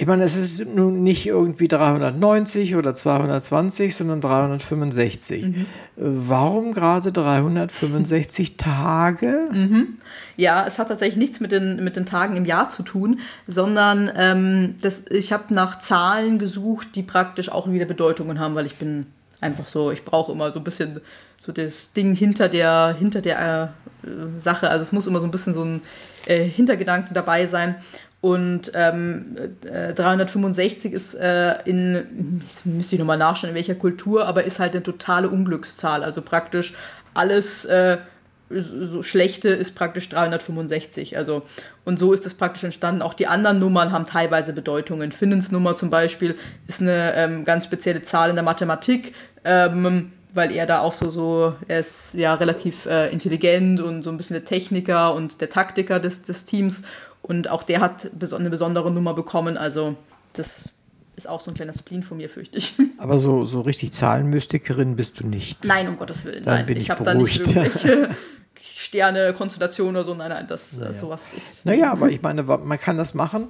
ich meine, es ist nun nicht irgendwie 390 oder 220, sondern 365. Mhm. Warum gerade 365 Tage? Mhm. Ja, es hat tatsächlich nichts mit den, mit den Tagen im Jahr zu tun, sondern ähm, das, ich habe nach Zahlen gesucht, die praktisch auch wieder Bedeutungen haben, weil ich bin einfach so, ich brauche immer so ein bisschen so das Ding hinter der, hinter der äh, Sache. Also es muss immer so ein bisschen so ein äh, Hintergedanken dabei sein. Und ähm, äh, 365 ist äh, in, müsste ich nochmal nachschauen, in welcher Kultur, aber ist halt eine totale Unglückszahl. Also praktisch alles äh, so Schlechte ist praktisch 365. Also, und so ist es praktisch entstanden. Auch die anderen Nummern haben teilweise Bedeutungen. Finnens Nummer zum Beispiel ist eine ähm, ganz spezielle Zahl in der Mathematik. Ähm, weil er da auch so, so er ist ja relativ äh, intelligent und so ein bisschen der Techniker und der Taktiker des, des Teams und auch der hat eine besondere Nummer bekommen. Also das ist auch so ein kleiner Spleen von mir, fürchte ich. Aber so, so richtig Zahlenmystikerin bist du nicht. Nein, um Gottes Willen. Dann nein, bin ich, ich habe da nicht irgendwelche Sterne, Konstellation oder so. Nein, nein, das naja. sowas. Ich, naja, aber ich meine, man kann das machen.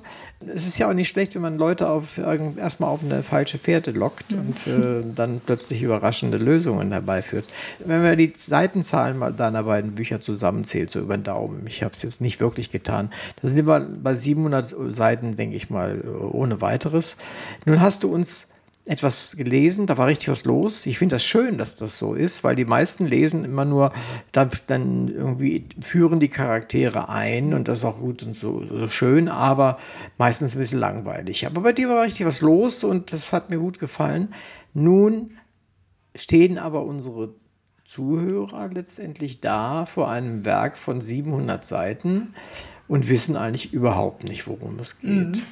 Es ist ja auch nicht schlecht, wenn man Leute auf erstmal auf eine falsche Fährte lockt mhm. und äh, dann plötzlich überraschende Lösungen herbeiführt. Wenn wir die Seitenzahlen mal deiner beiden Bücher zusammenzählt, so über den Daumen, ich habe es jetzt nicht wirklich getan, da sind wir bei 700 Seiten, denke ich mal, ohne weiteres. Nun hast du uns etwas gelesen, da war richtig was los. Ich finde das schön, dass das so ist, weil die meisten lesen immer nur, dann, dann irgendwie führen die Charaktere ein und das ist auch gut und so, so, schön, aber meistens ein bisschen langweilig. Aber bei dir war richtig was los und das hat mir gut gefallen. Nun stehen aber unsere Zuhörer letztendlich da vor einem Werk von 700 Seiten und wissen eigentlich überhaupt nicht, worum es geht. Mhm.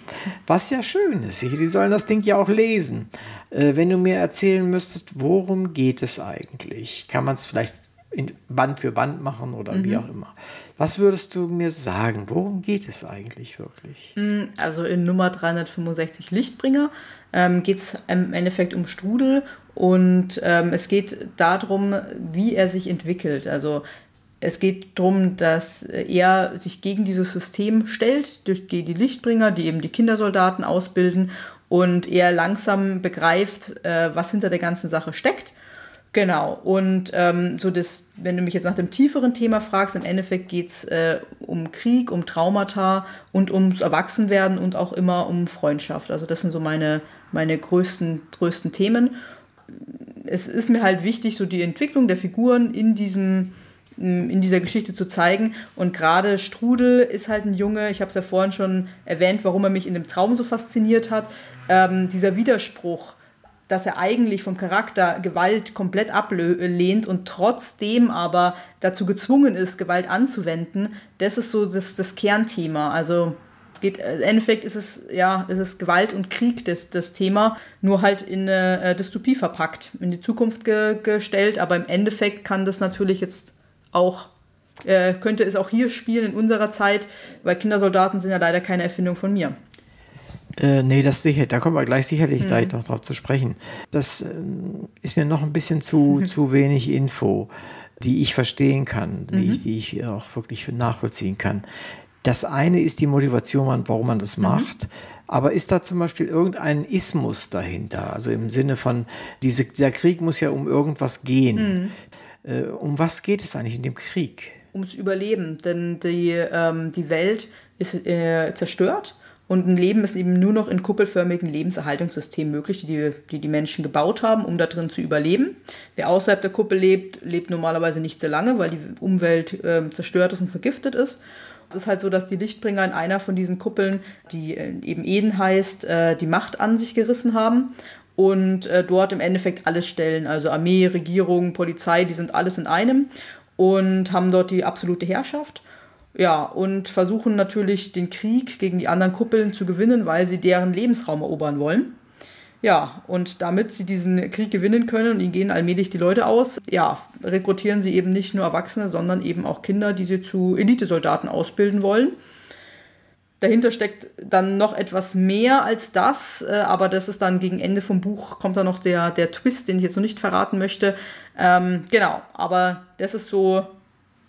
Was ja schön ist. Die sollen das Ding ja auch lesen. Äh, wenn du mir erzählen müsstest, worum geht es eigentlich? Kann man es vielleicht in Band für Band machen oder mhm. wie auch immer. Was würdest du mir sagen? Worum geht es eigentlich wirklich? Mhm, also in Nummer 365 Lichtbringer ähm, geht es im Endeffekt um Strudel und ähm, es geht darum, wie er sich entwickelt. Also es geht darum, dass er sich gegen dieses System stellt, durch die Lichtbringer, die eben die Kindersoldaten ausbilden und er langsam begreift, äh, was hinter der ganzen Sache steckt. Genau, und ähm, so das, wenn du mich jetzt nach dem tieferen Thema fragst, im Endeffekt geht es äh, um Krieg, um Traumata und ums Erwachsenwerden und auch immer um Freundschaft. Also das sind so meine, meine größten, größten Themen. Es ist mir halt wichtig, so die Entwicklung der Figuren in diesem in dieser Geschichte zu zeigen. Und gerade Strudel ist halt ein Junge, ich habe es ja vorhin schon erwähnt, warum er mich in dem Traum so fasziniert hat. Ähm, dieser Widerspruch, dass er eigentlich vom Charakter Gewalt komplett ablehnt und trotzdem aber dazu gezwungen ist, Gewalt anzuwenden, das ist so das, das Kernthema. Also es geht, äh, im Endeffekt ist es, ja, ist es Gewalt und Krieg das, das Thema, nur halt in eine äh, Dystopie verpackt, in die Zukunft ge gestellt, aber im Endeffekt kann das natürlich jetzt auch, äh, könnte es auch hier spielen in unserer Zeit, weil Kindersoldaten sind ja leider keine Erfindung von mir. Äh, nee, das sicher, da kommen wir gleich sicherlich mhm. gleich noch drauf zu sprechen. Das äh, ist mir noch ein bisschen zu, mhm. zu wenig Info, die ich verstehen kann, die, mhm. ich, die ich auch wirklich nachvollziehen kann. Das eine ist die Motivation, warum man das mhm. macht. Aber ist da zum Beispiel irgendein Ismus dahinter? Also im Sinne von, diese, dieser Krieg muss ja um irgendwas gehen. Mhm. Äh, um was geht es eigentlich in dem Krieg? Ums Überleben, denn die, ähm, die Welt ist äh, zerstört und ein Leben ist eben nur noch in kuppelförmigen Lebenserhaltungssystemen möglich, die, die die Menschen gebaut haben, um da drin zu überleben. Wer außerhalb der Kuppel lebt, lebt normalerweise nicht sehr lange, weil die Umwelt äh, zerstört ist und vergiftet ist. Es ist halt so, dass die Lichtbringer in einer von diesen Kuppeln, die äh, eben Eden heißt, äh, die Macht an sich gerissen haben und äh, dort im Endeffekt alles stellen. Also Armee, Regierung, Polizei, die sind alles in einem und haben dort die absolute Herrschaft. Ja, und versuchen natürlich den Krieg gegen die anderen Kuppeln zu gewinnen, weil sie deren Lebensraum erobern wollen. Ja, und damit sie diesen Krieg gewinnen können und ihnen gehen allmählich die Leute aus, ja, rekrutieren sie eben nicht nur Erwachsene, sondern eben auch Kinder, die sie zu Elitesoldaten ausbilden wollen. Dahinter steckt dann noch etwas mehr als das, äh, aber das ist dann gegen Ende vom Buch, kommt dann noch der, der Twist, den ich jetzt noch nicht verraten möchte. Ähm, genau, aber das ist so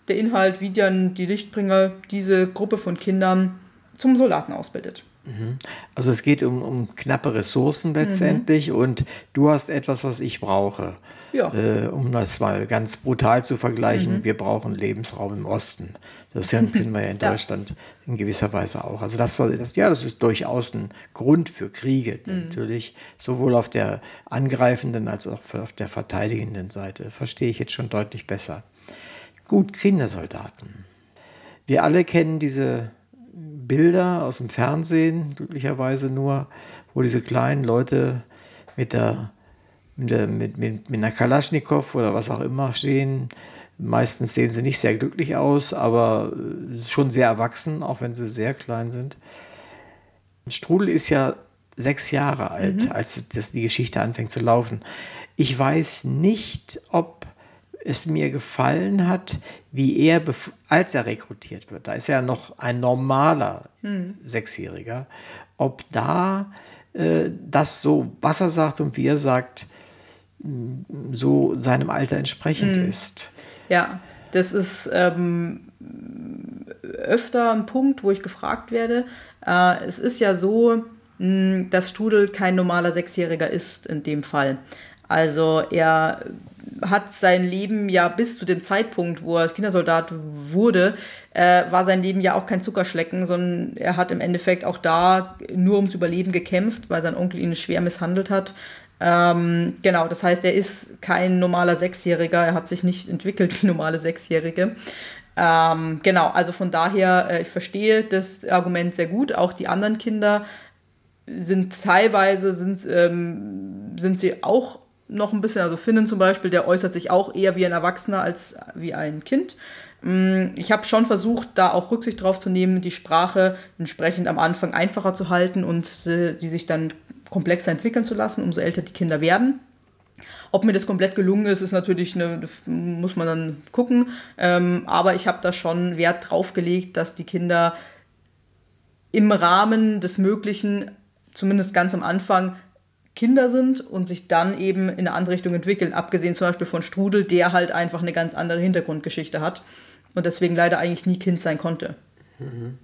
der Inhalt, wie dann die Lichtbringer diese Gruppe von Kindern zum Soldaten ausbildet. Mhm. Also es geht um, um knappe Ressourcen letztendlich mhm. und du hast etwas, was ich brauche. Ja. Äh, um das mal ganz brutal zu vergleichen, mhm. wir brauchen Lebensraum im Osten. Das kennen wir ja in. Deutschland in gewisser Weise auch. Also das, war, das, ja, das ist durchaus ein Grund für Kriege mhm. natürlich, sowohl auf der angreifenden als auch auf der verteidigenden Seite. Verstehe ich jetzt schon deutlich besser. Gut, Kindersoldaten. Wir alle kennen diese Bilder aus dem Fernsehen, glücklicherweise nur, wo diese kleinen Leute mit der mit, mit, mit, mit einer Kalaschnikow oder was auch immer stehen. Meistens sehen sie nicht sehr glücklich aus, aber schon sehr erwachsen, auch wenn sie sehr klein sind. Strudel ist ja sechs Jahre alt, mhm. als das, die Geschichte anfängt zu laufen. Ich weiß nicht, ob es mir gefallen hat, wie er, als er rekrutiert wird, da ist er noch ein normaler hm. Sechsjähriger, ob da äh, das so, was er sagt und wie er sagt, so seinem Alter entsprechend hm. ist. Ja, das ist ähm, öfter ein Punkt, wo ich gefragt werde. Äh, es ist ja so, mh, dass Strudel kein normaler Sechsjähriger ist in dem Fall. Also er hat sein Leben ja bis zu dem Zeitpunkt, wo er Kindersoldat wurde, äh, war sein Leben ja auch kein Zuckerschlecken, sondern er hat im Endeffekt auch da nur ums Überleben gekämpft, weil sein Onkel ihn schwer misshandelt hat. Ähm, genau, das heißt, er ist kein normaler Sechsjähriger, er hat sich nicht entwickelt wie normale Sechsjährige. Ähm, genau, also von daher, äh, ich verstehe das Argument sehr gut. Auch die anderen Kinder sind teilweise sind, ähm, sind sie auch noch ein bisschen, also Finnen zum Beispiel, der äußert sich auch eher wie ein Erwachsener als wie ein Kind. Mm, ich habe schon versucht, da auch Rücksicht drauf zu nehmen, die Sprache entsprechend am Anfang einfacher zu halten und die sich dann komplexer entwickeln zu lassen, umso älter die Kinder werden. Ob mir das komplett gelungen ist, ist natürlich eine, muss man dann gucken. Ähm, aber ich habe da schon Wert drauf gelegt, dass die Kinder im Rahmen des Möglichen, zumindest ganz am Anfang, Kinder sind und sich dann eben in eine andere Richtung entwickeln. Abgesehen zum Beispiel von Strudel, der halt einfach eine ganz andere Hintergrundgeschichte hat und deswegen leider eigentlich nie Kind sein konnte. Mhm.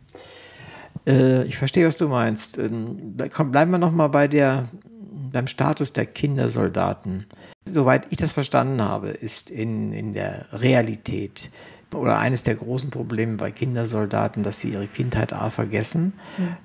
Äh, ich verstehe, was du meinst. Ähm, komm, bleiben wir nochmal bei der, beim Status der Kindersoldaten. Soweit ich das verstanden habe, ist in, in der Realität oder eines der großen Probleme bei Kindersoldaten, dass sie ihre Kindheit A vergessen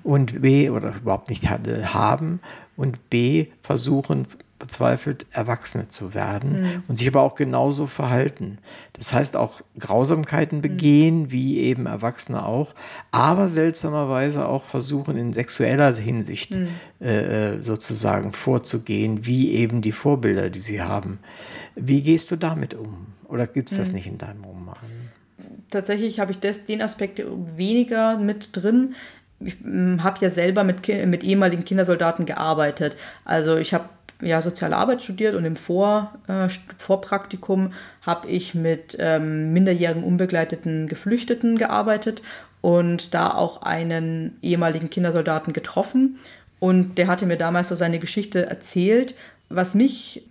und B oder überhaupt nicht haben und B versuchen bezweifelt, Erwachsene zu werden mhm. und sich aber auch genauso verhalten. Das heißt auch Grausamkeiten mhm. begehen, mhm. wie eben Erwachsene auch, aber seltsamerweise auch versuchen, in sexueller Hinsicht mhm. äh, sozusagen vorzugehen, wie eben die Vorbilder, die sie haben. Wie gehst du damit um? Oder gibt es das mhm. nicht in deinem Roman? Tatsächlich habe ich das, den Aspekt weniger mit drin ich hm, habe ja selber mit, mit ehemaligen Kindersoldaten gearbeitet. Also ich habe ja soziale Arbeit studiert und im Vor, äh, Vorpraktikum habe ich mit ähm, minderjährigen unbegleiteten Geflüchteten gearbeitet und da auch einen ehemaligen Kindersoldaten getroffen. Und der hatte mir damals so seine Geschichte erzählt. Was mich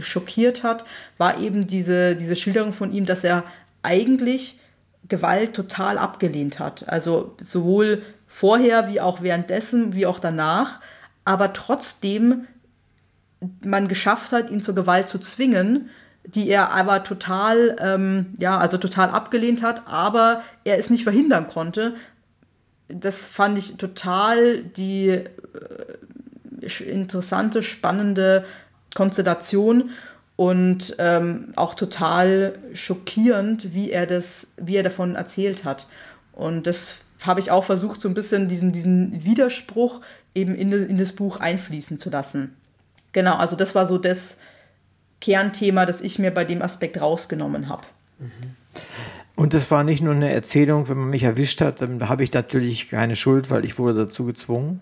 schockiert hat, war eben diese, diese Schilderung von ihm, dass er eigentlich Gewalt total abgelehnt hat. Also sowohl vorher wie auch währenddessen, wie auch danach, aber trotzdem man geschafft hat, ihn zur Gewalt zu zwingen, die er aber total, ähm, ja, also total abgelehnt hat, aber er es nicht verhindern konnte. Das fand ich total die äh, interessante, spannende Konstellation und ähm, auch total schockierend, wie er das, wie er davon erzählt hat. Und das habe ich auch versucht, so ein bisschen diesen, diesen Widerspruch eben in, in das Buch einfließen zu lassen. Genau, also das war so das Kernthema, das ich mir bei dem Aspekt rausgenommen habe. Und das war nicht nur eine Erzählung, wenn man mich erwischt hat, dann habe ich natürlich keine Schuld, weil ich wurde dazu gezwungen.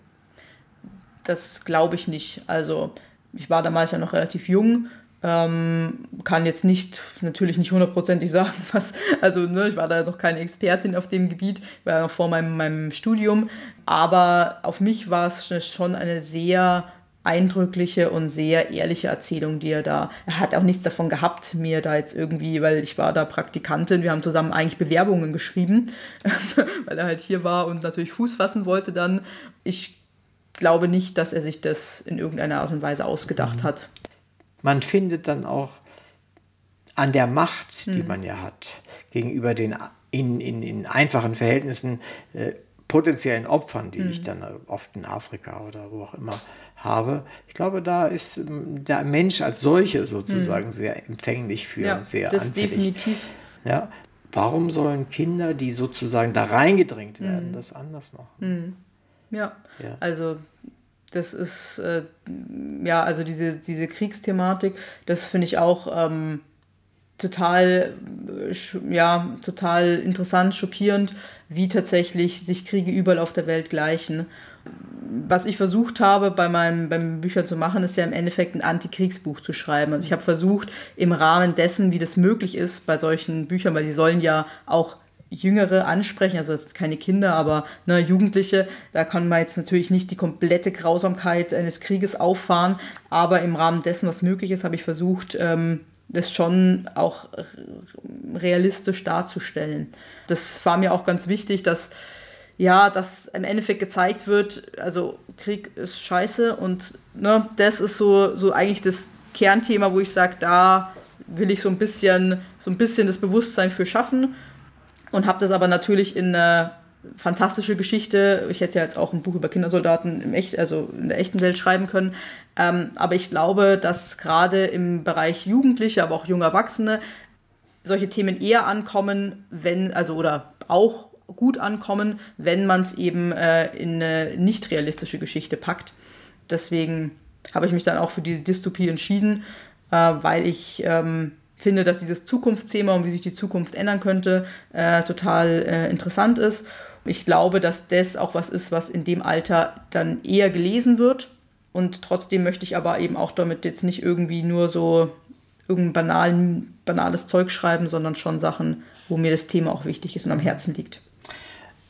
Das glaube ich nicht. Also ich war damals ja noch relativ jung ähm, kann jetzt nicht, natürlich nicht hundertprozentig sagen, was, also ne, ich war da noch keine Expertin auf dem Gebiet, war ja noch vor meinem, meinem Studium, aber auf mich war es schon eine sehr eindrückliche und sehr ehrliche Erzählung, die er da, er hat auch nichts davon gehabt, mir da jetzt irgendwie, weil ich war da Praktikantin, wir haben zusammen eigentlich Bewerbungen geschrieben, weil er halt hier war und natürlich Fuß fassen wollte dann. Ich glaube nicht, dass er sich das in irgendeiner Art und Weise ausgedacht mhm. hat man findet dann auch an der Macht, die mhm. man ja hat, gegenüber den in, in, in einfachen Verhältnissen äh, potenziellen Opfern, die mhm. ich dann oft in Afrika oder wo auch immer habe. Ich glaube, da ist ähm, der Mensch als solche sozusagen mhm. sehr empfänglich für ja, und sehr das anfällig. Definitiv. Ja, warum sollen Kinder, die sozusagen da reingedrängt werden, mhm. das anders machen? Mhm. Ja. ja, also das ist, äh, ja, also diese, diese Kriegsthematik, das finde ich auch ähm, total, äh, ja, total interessant, schockierend, wie tatsächlich sich Kriege überall auf der Welt gleichen. Was ich versucht habe, bei meinen beim Büchern zu machen, ist ja im Endeffekt ein Antikriegsbuch zu schreiben. Also ich habe versucht, im Rahmen dessen, wie das möglich ist, bei solchen Büchern, weil die sollen ja auch Jüngere ansprechen, also keine Kinder, aber ne, Jugendliche, da kann man jetzt natürlich nicht die komplette Grausamkeit eines Krieges auffahren, aber im Rahmen dessen, was möglich ist, habe ich versucht, ähm, das schon auch realistisch darzustellen. Das war mir auch ganz wichtig, dass ja, dass im Endeffekt gezeigt wird, also Krieg ist scheiße und ne, das ist so, so eigentlich das Kernthema, wo ich sage, da will ich so ein bisschen, so ein bisschen das Bewusstsein für schaffen und habe das aber natürlich in eine fantastische Geschichte. Ich hätte ja jetzt auch ein Buch über Kindersoldaten im echt, also in der echten Welt schreiben können. Ähm, aber ich glaube, dass gerade im Bereich Jugendliche, aber auch junge Erwachsene solche Themen eher ankommen, wenn, also oder auch gut ankommen, wenn man es eben äh, in eine nicht realistische Geschichte packt. Deswegen habe ich mich dann auch für die Dystopie entschieden, äh, weil ich ähm, finde, dass dieses Zukunftsthema und wie sich die Zukunft ändern könnte, äh, total äh, interessant ist. Ich glaube, dass das auch was ist, was in dem Alter dann eher gelesen wird. Und trotzdem möchte ich aber eben auch damit jetzt nicht irgendwie nur so irgendein banalen, banales Zeug schreiben, sondern schon Sachen, wo mir das Thema auch wichtig ist und am Herzen liegt.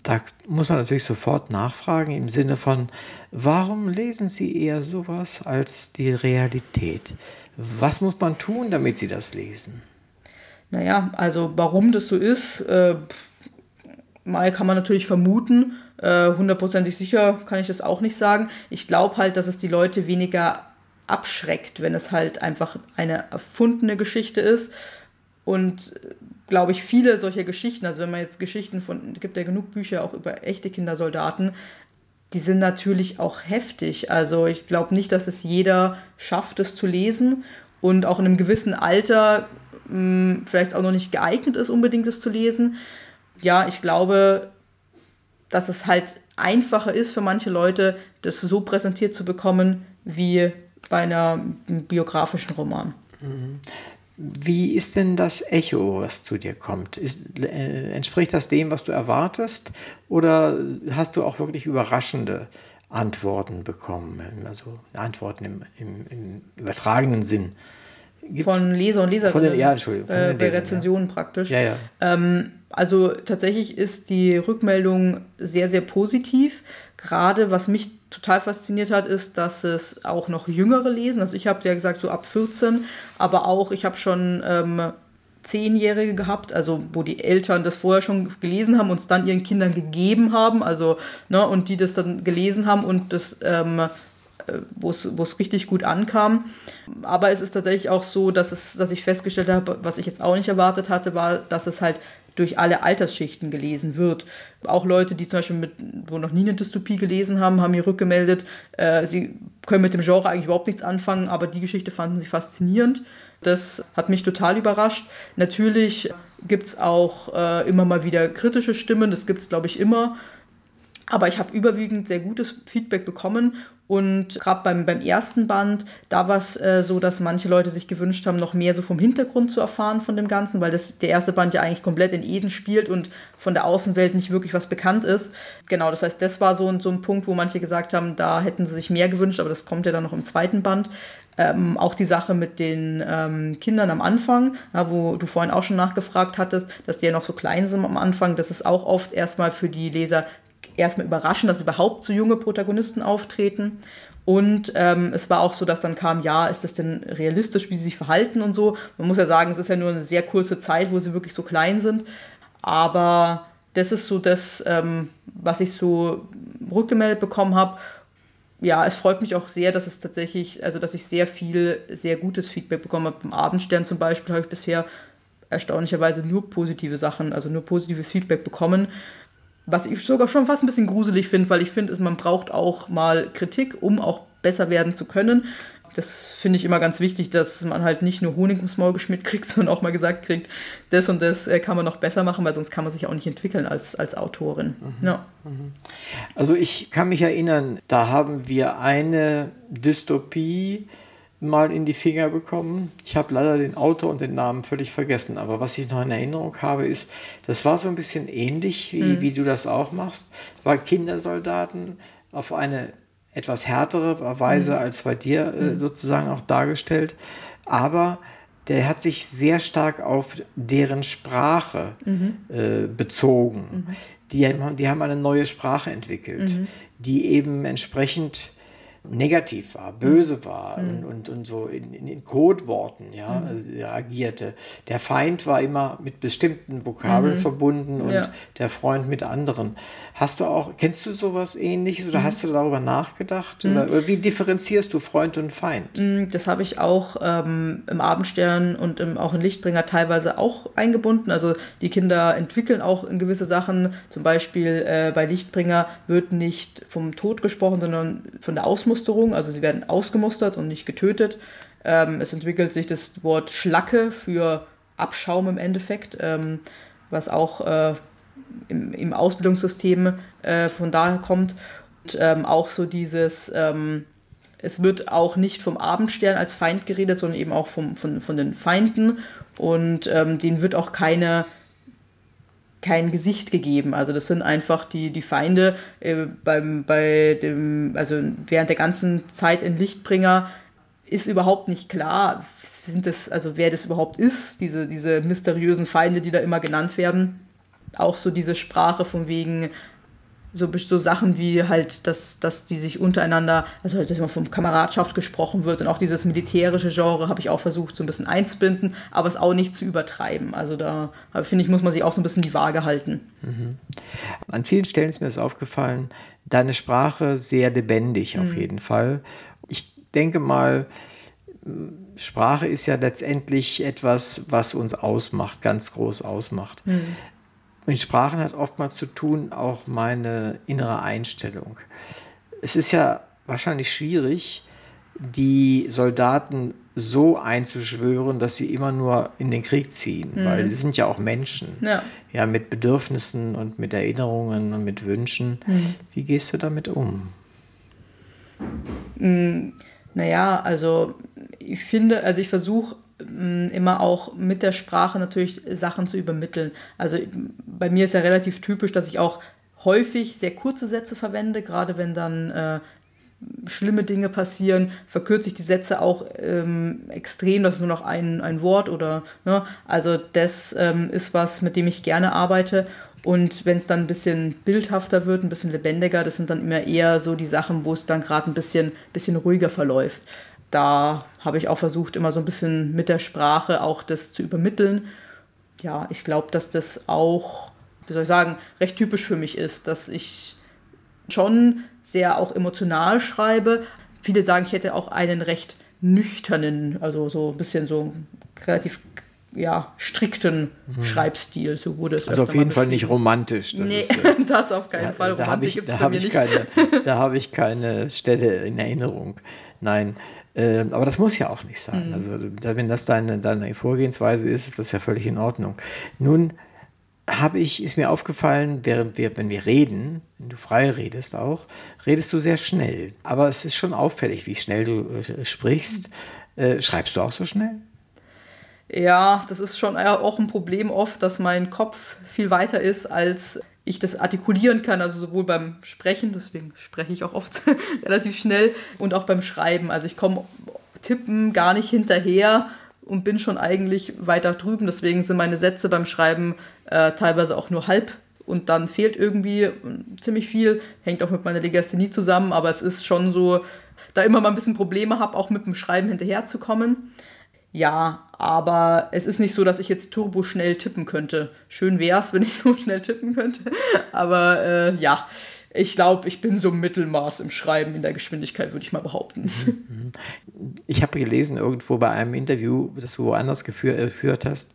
Da muss man natürlich sofort nachfragen im Sinne von, warum lesen Sie eher sowas als die Realität? Was muss man tun, damit Sie das lesen? Naja, also warum das so ist, äh, mal kann man natürlich vermuten. Äh, hundertprozentig sicher kann ich das auch nicht sagen. Ich glaube halt, dass es die Leute weniger abschreckt, wenn es halt einfach eine erfundene Geschichte ist. Und glaube ich, viele solcher Geschichten, also wenn man jetzt Geschichten von, gibt ja genug Bücher auch über echte Kindersoldaten, die sind natürlich auch heftig. Also ich glaube nicht, dass es jeder schafft, es zu lesen und auch in einem gewissen Alter mh, hm, vielleicht auch noch nicht geeignet ist, unbedingt es zu lesen. Ja, ich glaube, dass es halt einfacher ist für manche Leute, das so präsentiert zu bekommen wie bei einem biografischen Roman. Mhm. Wie ist denn das Echo, was zu dir kommt? Ist, äh, entspricht das dem, was du erwartest? Oder hast du auch wirklich überraschende Antworten bekommen? Also Antworten im, im, im übertragenen Sinn? Gibt's von Leser und Leserinnen. Von den, ja, Entschuldigung. Äh, bei Lesern, Rezensionen ja. praktisch. Ja, ja. Ähm, also tatsächlich ist die Rückmeldung sehr, sehr positiv. Gerade was mich total fasziniert hat, ist, dass es auch noch Jüngere lesen. Also ich habe ja gesagt, so ab 14, aber auch ich habe schon ähm, Zehnjährige gehabt, also wo die Eltern das vorher schon gelesen haben und es dann ihren Kindern gegeben haben, also ne, und die das dann gelesen haben und das ähm, äh, wo es richtig gut ankam. Aber es ist tatsächlich auch so, dass, es, dass ich festgestellt habe, was ich jetzt auch nicht erwartet hatte, war, dass es halt durch alle Altersschichten gelesen wird. Auch Leute, die zum Beispiel mit, wo noch nie eine Dystopie gelesen haben, haben mir rückgemeldet, äh, sie können mit dem Genre eigentlich überhaupt nichts anfangen, aber die Geschichte fanden sie faszinierend. Das hat mich total überrascht. Natürlich gibt es auch äh, immer mal wieder kritische Stimmen, das gibt es, glaube ich, immer. Aber ich habe überwiegend sehr gutes Feedback bekommen und gerade beim, beim ersten Band, da war es äh, so, dass manche Leute sich gewünscht haben, noch mehr so vom Hintergrund zu erfahren von dem Ganzen, weil das, der erste Band ja eigentlich komplett in Eden spielt und von der Außenwelt nicht wirklich was bekannt ist. Genau, das heißt, das war so, so ein Punkt, wo manche gesagt haben, da hätten sie sich mehr gewünscht, aber das kommt ja dann noch im zweiten Band. Ähm, auch die Sache mit den ähm, Kindern am Anfang, ja, wo du vorhin auch schon nachgefragt hattest, dass die ja noch so klein sind am Anfang, das ist auch oft erstmal für die Leser erstmal überraschend, dass überhaupt so junge Protagonisten auftreten. Und ähm, es war auch so, dass dann kam, ja, ist das denn realistisch, wie sie sich verhalten und so. Man muss ja sagen, es ist ja nur eine sehr kurze Zeit, wo sie wirklich so klein sind. Aber das ist so das, ähm, was ich so rückgemeldet bekommen habe. Ja, es freut mich auch sehr, dass es tatsächlich, also dass ich sehr viel, sehr gutes Feedback bekommen habe. Beim Abendstern zum Beispiel habe ich bisher erstaunlicherweise nur positive Sachen, also nur positives Feedback bekommen was ich sogar schon fast ein bisschen gruselig finde, weil ich finde, man braucht auch mal Kritik, um auch besser werden zu können. Das finde ich immer ganz wichtig, dass man halt nicht nur Honig ums Maul geschmiert kriegt, sondern auch mal gesagt kriegt, das und das äh, kann man noch besser machen, weil sonst kann man sich auch nicht entwickeln als, als Autorin. Mhm. Ja. Mhm. Also ich kann mich erinnern, da haben wir eine Dystopie mal in die Finger bekommen. Ich habe leider den Autor und den Namen völlig vergessen, aber was ich noch in Erinnerung habe, ist, das war so ein bisschen ähnlich, wie, mhm. wie du das auch machst. War Kindersoldaten auf eine etwas härtere Weise mhm. als bei dir äh, mhm. sozusagen auch dargestellt. Aber der hat sich sehr stark auf deren Sprache mhm. äh, bezogen. Mhm. Die, die haben eine neue Sprache entwickelt, mhm. die eben entsprechend negativ war, böse mhm. war mhm. und, und, und so in, in, in Codeworten ja, mhm. also agierte. Der Feind war immer mit bestimmten Vokabeln mhm. verbunden und ja. der Freund mit anderen. Hast du auch, kennst du sowas ähnliches oder mhm. hast du darüber nachgedacht? Oder, oder, wie differenzierst du Freund und Feind? Mhm, das habe ich auch ähm, im Abendstern und im, auch in Lichtbringer teilweise auch eingebunden. Also die Kinder entwickeln auch in gewisse Sachen. Zum Beispiel äh, bei Lichtbringer wird nicht vom Tod gesprochen, sondern von der Ausmusterung Ausmusterung, also sie werden ausgemustert und nicht getötet. Ähm, es entwickelt sich das Wort Schlacke für Abschaum im Endeffekt, ähm, was auch äh, im, im, Ausbildungssystem äh, von daher kommt. Und ähm, auch so dieses, ähm, es wird auch nicht vom Abendstern als Feind geredet, sondern eben auch vom, von, von den Feinden. Und ähm, denen wird auch keine kein Gesicht gegeben. Also das sind einfach die, die Feinde äh, beim, bei dem, also während der ganzen Zeit in Lichtbringer ist überhaupt nicht klar, sind das, also wer das überhaupt ist, diese, diese mysteriösen Feinde, die da immer genannt werden. Auch so diese Sprache von wegen, so, so Sachen wie halt, dass, dass die sich untereinander, also halt, dass immer von Kameradschaft gesprochen wird und auch dieses militärische Genre habe ich auch versucht, so ein bisschen einzubinden, aber es auch nicht zu übertreiben. Also da finde ich, muss man sich auch so ein bisschen die Waage halten. Mhm. An vielen Stellen ist mir das aufgefallen, deine Sprache sehr lebendig auf mhm. jeden Fall. Ich denke mal, Sprache ist ja letztendlich etwas, was uns ausmacht, ganz groß ausmacht. Mhm. Mit Sprachen hat oftmals zu tun auch meine innere Einstellung. Es ist ja wahrscheinlich schwierig, die Soldaten so einzuschwören, dass sie immer nur in den Krieg ziehen, mhm. weil sie sind ja auch Menschen, ja. ja, mit Bedürfnissen und mit Erinnerungen und mit Wünschen. Mhm. Wie gehst du damit um? Mhm. Naja, also ich finde, also ich versuche immer auch mit der Sprache natürlich Sachen zu übermitteln. Also bei mir ist ja relativ typisch, dass ich auch häufig sehr kurze Sätze verwende, gerade wenn dann äh, schlimme Dinge passieren, verkürze ich die Sätze auch ähm, extrem, das ist nur noch ein, ein Wort oder, ne? also das ähm, ist was, mit dem ich gerne arbeite und wenn es dann ein bisschen bildhafter wird, ein bisschen lebendiger, das sind dann immer eher so die Sachen, wo es dann gerade ein bisschen, bisschen ruhiger verläuft. Da habe ich auch versucht, immer so ein bisschen mit der Sprache auch das zu übermitteln. Ja, ich glaube, dass das auch, wie soll ich sagen, recht typisch für mich ist, dass ich schon sehr auch emotional schreibe. Viele sagen, ich hätte auch einen recht nüchternen, also so ein bisschen so relativ ja, strikten mhm. Schreibstil, so wurde es. Also auf jeden Fall nicht romantisch. Das nee, ist, äh, das auf keinen ja, Fall. Romantik gibt es bei mir nicht. Keine, da habe ich keine Stelle in Erinnerung. Nein, äh, aber das muss ja auch nicht sein. Mhm. Also wenn das deine, deine Vorgehensweise ist, ist das ja völlig in Ordnung. Nun habe ich, ist mir aufgefallen, während wir, wenn wir reden, wenn du frei redest auch, redest du sehr schnell. Aber es ist schon auffällig, wie schnell du äh, sprichst. Äh, schreibst du auch so schnell? Ja, das ist schon auch ein Problem oft, dass mein Kopf viel weiter ist, als ich das artikulieren kann, also sowohl beim Sprechen, deswegen spreche ich auch oft relativ schnell, und auch beim Schreiben. Also ich komme tippen gar nicht hinterher und bin schon eigentlich weiter drüben. Deswegen sind meine Sätze beim Schreiben äh, teilweise auch nur halb und dann fehlt irgendwie ziemlich viel. Hängt auch mit meiner Legasthenie zusammen, aber es ist schon so, da immer mal ein bisschen Probleme habe, auch mit dem Schreiben hinterherzukommen. Ja, aber es ist nicht so, dass ich jetzt turbo schnell tippen könnte. Schön wäre es, wenn ich so schnell tippen könnte. Aber äh, ja, ich glaube, ich bin so Mittelmaß im Schreiben in der Geschwindigkeit, würde ich mal behaupten. Mhm. Ich habe gelesen irgendwo bei einem Interview, das du woanders geführt hast,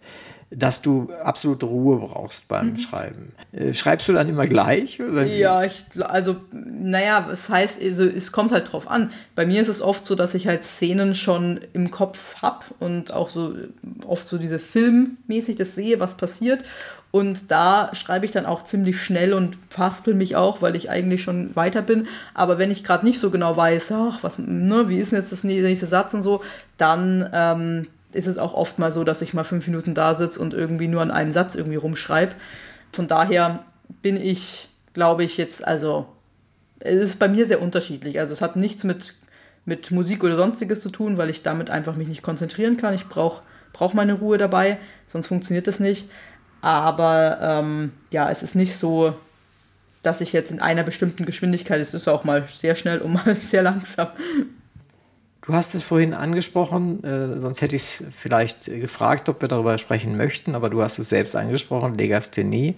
dass du absolute Ruhe brauchst beim mhm. Schreiben. Äh, schreibst du dann immer gleich? Ja, ich, also, naja, es heißt, also, es kommt halt drauf an. Bei mir ist es oft so, dass ich halt Szenen schon im Kopf habe und auch so oft so diese filmmäßig das sehe, was passiert. Und da schreibe ich dann auch ziemlich schnell und faspel mich auch, weil ich eigentlich schon weiter bin. Aber wenn ich gerade nicht so genau weiß, ach, was, ne, wie ist denn jetzt das nächste Satz und so, dann ähm, ist es auch oft mal so, dass ich mal fünf Minuten da sitze und irgendwie nur an einem Satz irgendwie rumschreibe. Von daher bin ich, glaube ich, jetzt, also es ist bei mir sehr unterschiedlich. Also es hat nichts mit, mit Musik oder sonstiges zu tun, weil ich damit einfach mich nicht konzentrieren kann. Ich brauche brauch meine Ruhe dabei, sonst funktioniert das nicht. Aber ähm, ja, es ist nicht so, dass ich jetzt in einer bestimmten Geschwindigkeit, es ist auch mal sehr schnell und mal sehr langsam, Du hast es vorhin angesprochen, äh, sonst hätte ich es vielleicht gefragt, ob wir darüber sprechen möchten, aber du hast es selbst angesprochen, Legasthenie.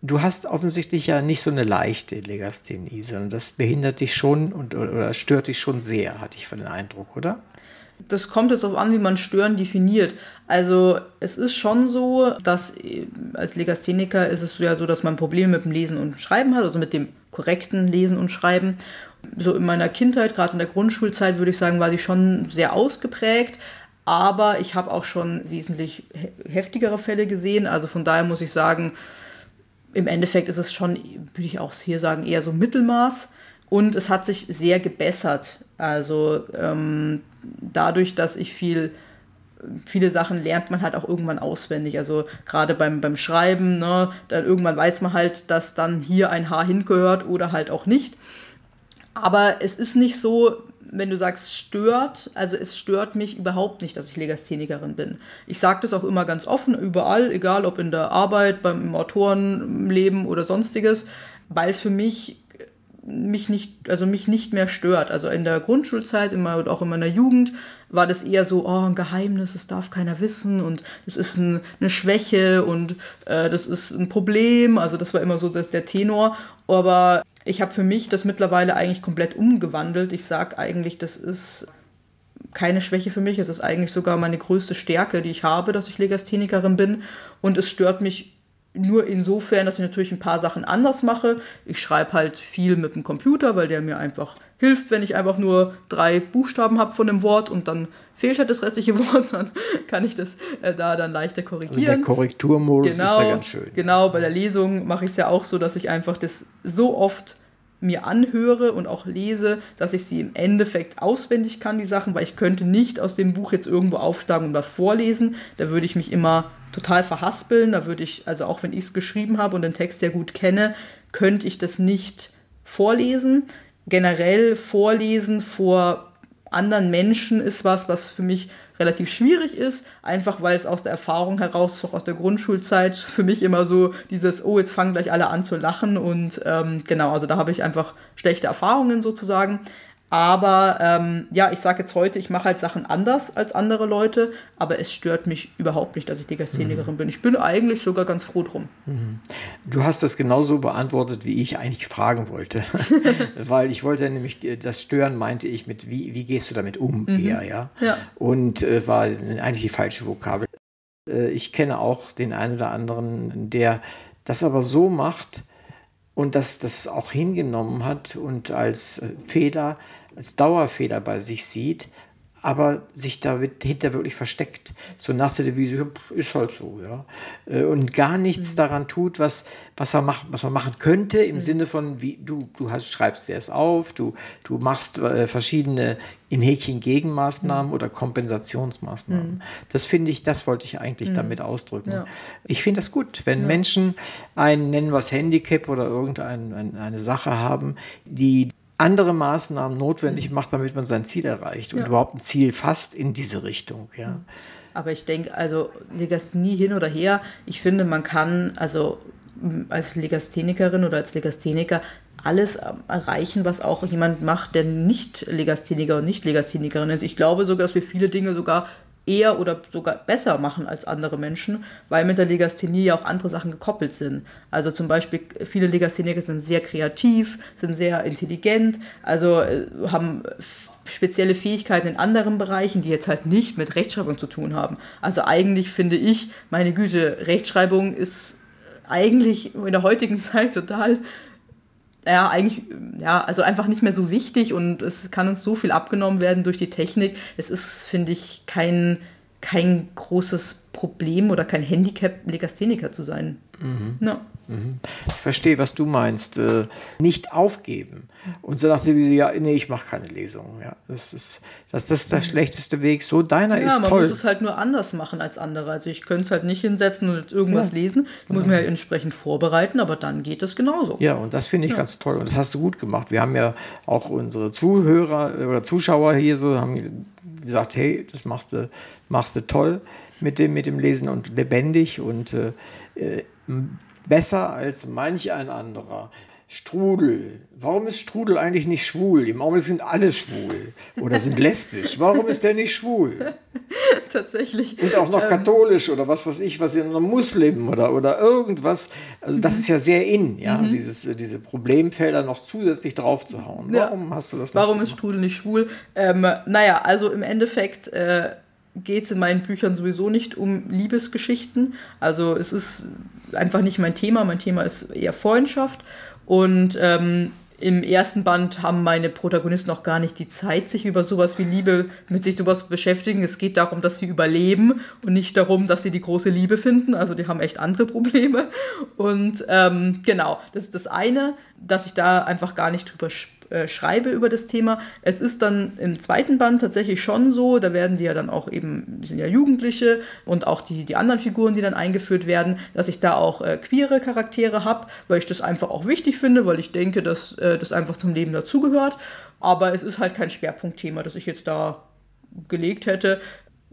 Du hast offensichtlich ja nicht so eine leichte Legasthenie, sondern das behindert dich schon und, oder stört dich schon sehr, hatte ich den Eindruck, oder? Das kommt jetzt darauf an, wie man Stören definiert. Also es ist schon so, dass äh, als Legastheniker ist es ja so, dass man Probleme mit dem Lesen und Schreiben hat, also mit dem korrekten Lesen und Schreiben so in meiner Kindheit, gerade in der Grundschulzeit, würde ich sagen, war die schon sehr ausgeprägt. Aber ich habe auch schon wesentlich heftigere Fälle gesehen. Also von daher muss ich sagen, im Endeffekt ist es schon, würde ich auch hier sagen, eher so Mittelmaß. Und es hat sich sehr gebessert. Also ähm, dadurch, dass ich viel, viele Sachen lernt man halt auch irgendwann auswendig. Also gerade beim, beim Schreiben, ne, dann irgendwann weiß man halt, dass dann hier ein Haar hingehört oder halt auch nicht. Aber es ist nicht so, wenn du sagst stört, also es stört mich überhaupt nicht, dass ich Legasthenikerin bin. Ich sage das auch immer ganz offen, überall, egal ob in der Arbeit, beim Autorenleben oder sonstiges, weil für mich mich nicht, also mich nicht mehr stört. Also in der Grundschulzeit, immer und auch in meiner Jugend, war das eher so, oh, ein Geheimnis, das darf keiner wissen und es ist ein, eine Schwäche und äh, das ist ein Problem. Also das war immer so das, der Tenor. Aber ich habe für mich das mittlerweile eigentlich komplett umgewandelt. Ich sage eigentlich, das ist keine Schwäche für mich. Es ist eigentlich sogar meine größte Stärke, die ich habe, dass ich Legasthenikerin bin. Und es stört mich nur insofern, dass ich natürlich ein paar Sachen anders mache. Ich schreibe halt viel mit dem Computer, weil der mir einfach hilft, wenn ich einfach nur drei Buchstaben habe von einem Wort und dann fehlt halt das restliche Wort, dann kann ich das äh, da dann leichter korrigieren. Also der Korrekturmodus genau, ist da ganz schön. Genau, bei der Lesung mache ich es ja auch so, dass ich einfach das so oft mir anhöre und auch lese, dass ich sie im Endeffekt auswendig kann, die Sachen, weil ich könnte nicht aus dem Buch jetzt irgendwo aufschlagen und was vorlesen. Da würde ich mich immer total verhaspeln. Da würde ich, also auch wenn ich es geschrieben habe und den Text sehr gut kenne, könnte ich das nicht vorlesen. Generell vorlesen vor anderen Menschen ist was, was für mich relativ schwierig ist, einfach weil es aus der Erfahrung heraus, auch aus der Grundschulzeit, für mich immer so dieses, oh, jetzt fangen gleich alle an zu lachen und ähm, genau, also da habe ich einfach schlechte Erfahrungen sozusagen. Aber ähm, ja, ich sage jetzt heute, ich mache halt Sachen anders als andere Leute, aber es stört mich überhaupt nicht, dass ich Legasthenikerin mhm. bin. Ich bin eigentlich sogar ganz froh drum. Mhm. Du hast das genauso beantwortet, wie ich eigentlich fragen wollte. Weil ich wollte nämlich, äh, das Stören meinte ich mit, wie, wie gehst du damit um mhm. eher, ja? ja. Und äh, war eigentlich die falsche Vokabel. Äh, ich kenne auch den einen oder anderen, der das aber so macht, und das, das auch hingenommen hat und als äh, Fehler als Dauerfehler bei sich sieht, aber sich dahinter wirklich versteckt. So nach der Devise, ist halt so, ja. Äh, und gar nichts mhm. daran tut, was, was, er macht, was man machen könnte, im mhm. Sinne von, wie du, du hast, schreibst dir es auf, du, du machst äh, verschiedene in Häkchen Gegenmaßnahmen mhm. oder Kompensationsmaßnahmen. Mhm. Das finde ich, das wollte ich eigentlich mhm. damit ausdrücken. Ja. Ich finde das gut, wenn ja. Menschen ein, nennen wir es Handicap oder irgendeine eine Sache haben, die andere Maßnahmen notwendig mhm. macht, damit man sein Ziel erreicht und ja. überhaupt ein Ziel fasst in diese Richtung. Ja. Mhm. Aber ich denke, also Legasthenie hin oder her, ich finde, man kann also als Legasthenikerin oder als Legastheniker alles ähm, erreichen, was auch jemand macht, der nicht Legastheniker und nicht Legasthenikerin ist. Ich glaube sogar, dass wir viele Dinge sogar eher oder sogar besser machen als andere Menschen, weil mit der Legasthenie ja auch andere Sachen gekoppelt sind. Also zum Beispiel viele Legastheniker sind sehr kreativ, sind sehr intelligent, also äh, haben spezielle Fähigkeiten in anderen Bereichen, die jetzt halt nicht mit Rechtschreibung zu tun haben. Also eigentlich finde ich, meine Güte, Rechtschreibung ist eigentlich in der heutigen Zeit total ja, eigentlich, ja, also einfach nicht mehr so wichtig und es kann uns so viel abgenommen werden durch die Technik. Es ist, finde ich, kein, kein großes Problem oder kein Handicap, Legastheniker zu sein. Mhm. Ja. Ich verstehe, was du meinst. Äh, nicht aufgeben. Und so nach dem ja, nee, ich mache keine Lesung. Ja, das ist das, das ist der schlechteste Weg. So, deiner ja, ist toll. man muss es halt nur anders machen als andere. Also ich könnte es halt nicht hinsetzen und irgendwas ja. lesen. Ich muss mich halt entsprechend vorbereiten, aber dann geht es genauso. Ja, und das finde ich ja. ganz toll. Und das hast du gut gemacht. Wir haben ja auch unsere Zuhörer oder Zuschauer hier so, haben gesagt, hey, das machst du, machst du toll mit dem, mit dem Lesen und lebendig und äh, äh besser als manch ein anderer. Strudel. Warum ist Strudel eigentlich nicht schwul? Im Augenblick sind alle schwul oder sind lesbisch. Warum ist der nicht schwul? Tatsächlich. Und auch noch ähm, katholisch oder was weiß ich, was in einem Muslim oder, oder irgendwas. Also das mhm. ist ja sehr in, ja, mhm. dieses, diese Problemfelder noch zusätzlich drauf zu hauen. Warum ja. hast du das nicht Warum ist Strudel nicht schwul? Ähm, naja, also im Endeffekt äh, geht es in meinen Büchern sowieso nicht um Liebesgeschichten. Also es ist einfach nicht mein Thema. Mein Thema ist eher Freundschaft. Und ähm, im ersten Band haben meine Protagonisten auch gar nicht die Zeit, sich über sowas wie Liebe, mit sich sowas beschäftigen. Es geht darum, dass sie überleben und nicht darum, dass sie die große Liebe finden. Also die haben echt andere Probleme. Und ähm, genau, das ist das eine, dass ich da einfach gar nicht drüber spreche äh, schreibe über das Thema. Es ist dann im zweiten Band tatsächlich schon so, da werden die ja dann auch eben, die sind ja Jugendliche und auch die, die anderen Figuren, die dann eingeführt werden, dass ich da auch äh, queere Charaktere habe, weil ich das einfach auch wichtig finde, weil ich denke, dass äh, das einfach zum Leben dazugehört. Aber es ist halt kein Schwerpunktthema, das ich jetzt da gelegt hätte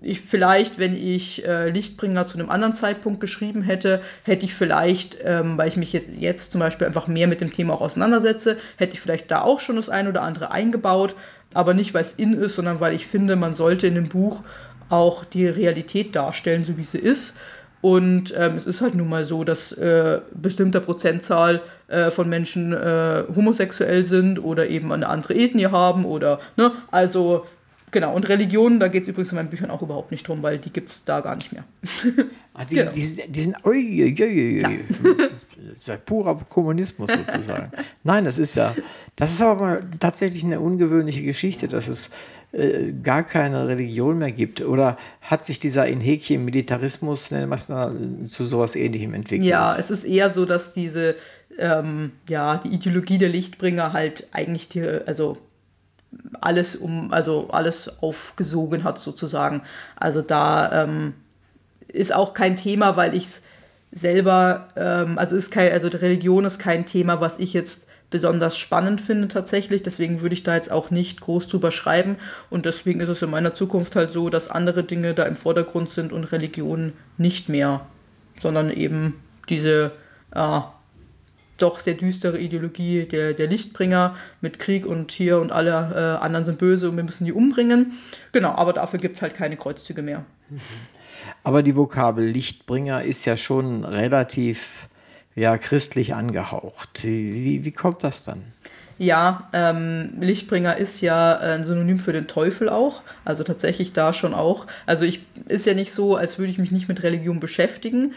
ich vielleicht, wenn ich äh, Lichtbringer zu einem anderen Zeitpunkt geschrieben hätte, hätte ich vielleicht, ähm, weil ich mich jetzt, jetzt zum Beispiel einfach mehr mit dem Thema auch auseinandersetze, hätte ich vielleicht da auch schon das ein oder andere eingebaut, aber nicht, weil es in ist, sondern weil ich finde, man sollte in dem Buch auch die Realität darstellen, so wie sie ist. Und ähm, es ist halt nun mal so, dass äh, bestimmte Prozentzahl äh, von Menschen äh, homosexuell sind oder eben eine andere Ethnie haben oder, ne, also Genau, und Religionen, da geht es übrigens in meinen Büchern auch überhaupt nicht drum, weil die gibt es da gar nicht mehr. Ah, die, genau. die, die, sind, ui, ui, ui, ja. das ist ja purer Kommunismus sozusagen. Nein, das ist ja, das ist aber mal tatsächlich eine ungewöhnliche Geschichte, dass es äh, gar keine Religion mehr gibt. Oder hat sich dieser in Häkchen Militarismus, nennen wir es mal, zu sowas ähnlichem entwickelt? Ja, es ist eher so, dass diese, ähm, ja, die Ideologie der Lichtbringer halt eigentlich die, also alles um, also alles aufgesogen hat sozusagen. Also da ähm, ist auch kein Thema, weil ich es selber, ähm, also ist kein, also Religion ist kein Thema, was ich jetzt besonders spannend finde tatsächlich. Deswegen würde ich da jetzt auch nicht groß drüber schreiben. Und deswegen ist es in meiner Zukunft halt so, dass andere Dinge da im Vordergrund sind und Religion nicht mehr, sondern eben diese äh, doch sehr düstere Ideologie der, der Lichtbringer mit Krieg und hier und alle äh, anderen sind böse und wir müssen die umbringen. Genau, aber dafür gibt es halt keine Kreuzzüge mehr. Aber die Vokabel Lichtbringer ist ja schon relativ ja, christlich angehaucht. Wie, wie kommt das dann? Ja, ähm, Lichtbringer ist ja ein Synonym für den Teufel auch. Also tatsächlich da schon auch. Also ich ist ja nicht so, als würde ich mich nicht mit Religion beschäftigen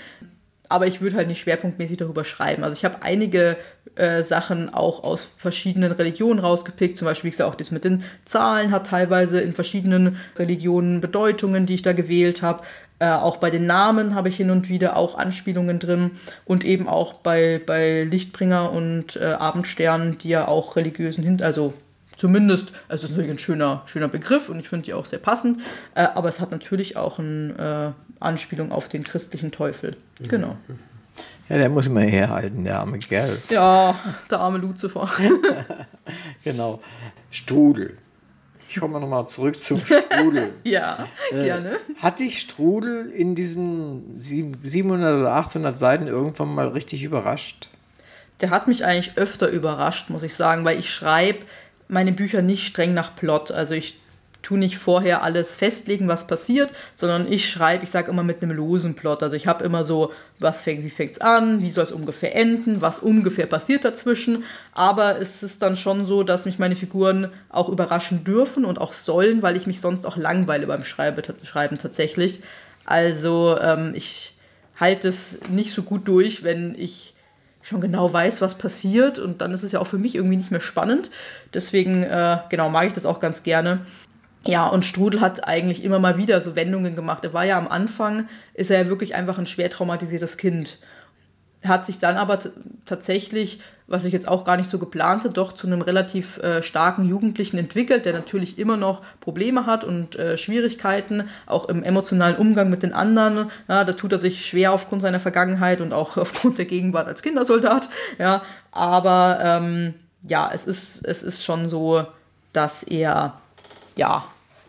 aber ich würde halt nicht schwerpunktmäßig darüber schreiben. Also ich habe einige äh, Sachen auch aus verschiedenen Religionen rausgepickt, zum Beispiel, wie gesagt, auch das mit den Zahlen hat teilweise in verschiedenen Religionen Bedeutungen, die ich da gewählt habe. Äh, auch bei den Namen habe ich hin und wieder auch Anspielungen drin und eben auch bei, bei Lichtbringer und äh, Abendstern, die ja auch religiösen Hin also zumindest, also es ist natürlich ein schöner, schöner Begriff und ich finde die auch sehr passend, äh, aber es hat natürlich auch eine äh, Anspielung auf den christlichen Teufel. Mhm. Genau. Ja, der muss immer herhalten, der arme Kerl. Ja, der arme Lucifer. genau. Strudel. Ich komme nochmal zurück zum Strudel. ja, äh, gerne. Hat dich Strudel in diesen 700 oder 800 Seiten irgendwann mal richtig überrascht? Der hat mich eigentlich öfter überrascht, muss ich sagen, weil ich schreibe meine Bücher nicht streng nach Plot. Also ich tue nicht vorher alles festlegen, was passiert, sondern ich schreibe, ich sage immer mit einem losen Plot. Also ich habe immer so, was fängt, wie fängt es an, wie soll es ungefähr enden, was ungefähr passiert dazwischen. Aber es ist dann schon so, dass mich meine Figuren auch überraschen dürfen und auch sollen, weil ich mich sonst auch langweile beim Schreibe, Schreiben tatsächlich. Also ähm, ich halte es nicht so gut durch, wenn ich schon genau weiß, was passiert und dann ist es ja auch für mich irgendwie nicht mehr spannend. Deswegen, äh, genau, mag ich das auch ganz gerne. Ja, und Strudel hat eigentlich immer mal wieder so Wendungen gemacht. Er war ja am Anfang, ist er ja wirklich einfach ein schwer traumatisiertes Kind hat sich dann aber tatsächlich, was ich jetzt auch gar nicht so geplante, doch zu einem relativ äh, starken Jugendlichen entwickelt, der natürlich immer noch Probleme hat und äh, Schwierigkeiten, auch im emotionalen Umgang mit den anderen. Ja, da tut er sich schwer aufgrund seiner Vergangenheit und auch aufgrund der Gegenwart als Kindersoldat. Ja, aber ähm, ja, es ist, es ist schon so, dass er, ja,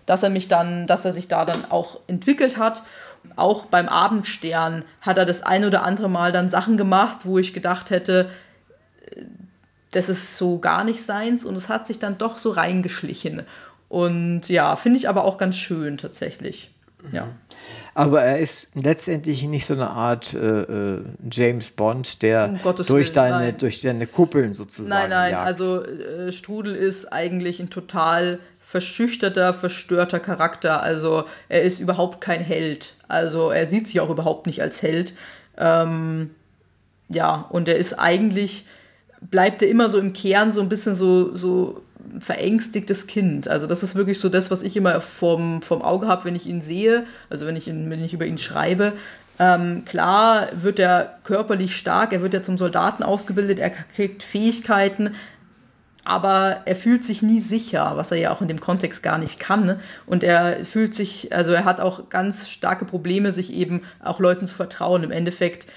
dass er mich dann, dass er sich da dann auch entwickelt hat auch beim Abendstern hat er das ein oder andere Mal dann Sachen gemacht, wo ich gedacht hätte, äh, das ist so gar nicht seins und es hat sich dann doch so reingeschlichen. Und ja, finde ich aber auch ganz schön tatsächlich. Ja. Aber er ist letztendlich nicht so eine Art äh, äh James Bond, der um durch, deine, durch deine Kuppeln sozusagen. Nein, nein, jagt. also äh, Strudel ist eigentlich ein total verschüchterter, verstörter Charakter. Also er ist überhaupt kein Held. Also er sieht sich auch überhaupt nicht als Held. Ähm, ja, und er ist eigentlich, bleibt er immer so im Kern so ein bisschen so, so verängstigtes Kind. Also das ist wirklich so das, was ich immer vom, vom Auge habe, wenn ich ihn sehe, also wenn ich, ihn, wenn ich über ihn schreibe. Ähm, klar wird er körperlich stark, er wird ja zum Soldaten ausgebildet, er kriegt Fähigkeiten, aber er fühlt sich nie sicher, was er ja auch in dem Kontext gar nicht kann. Und er fühlt sich, also er hat auch ganz starke Probleme, sich eben auch Leuten zu vertrauen. Im Endeffekt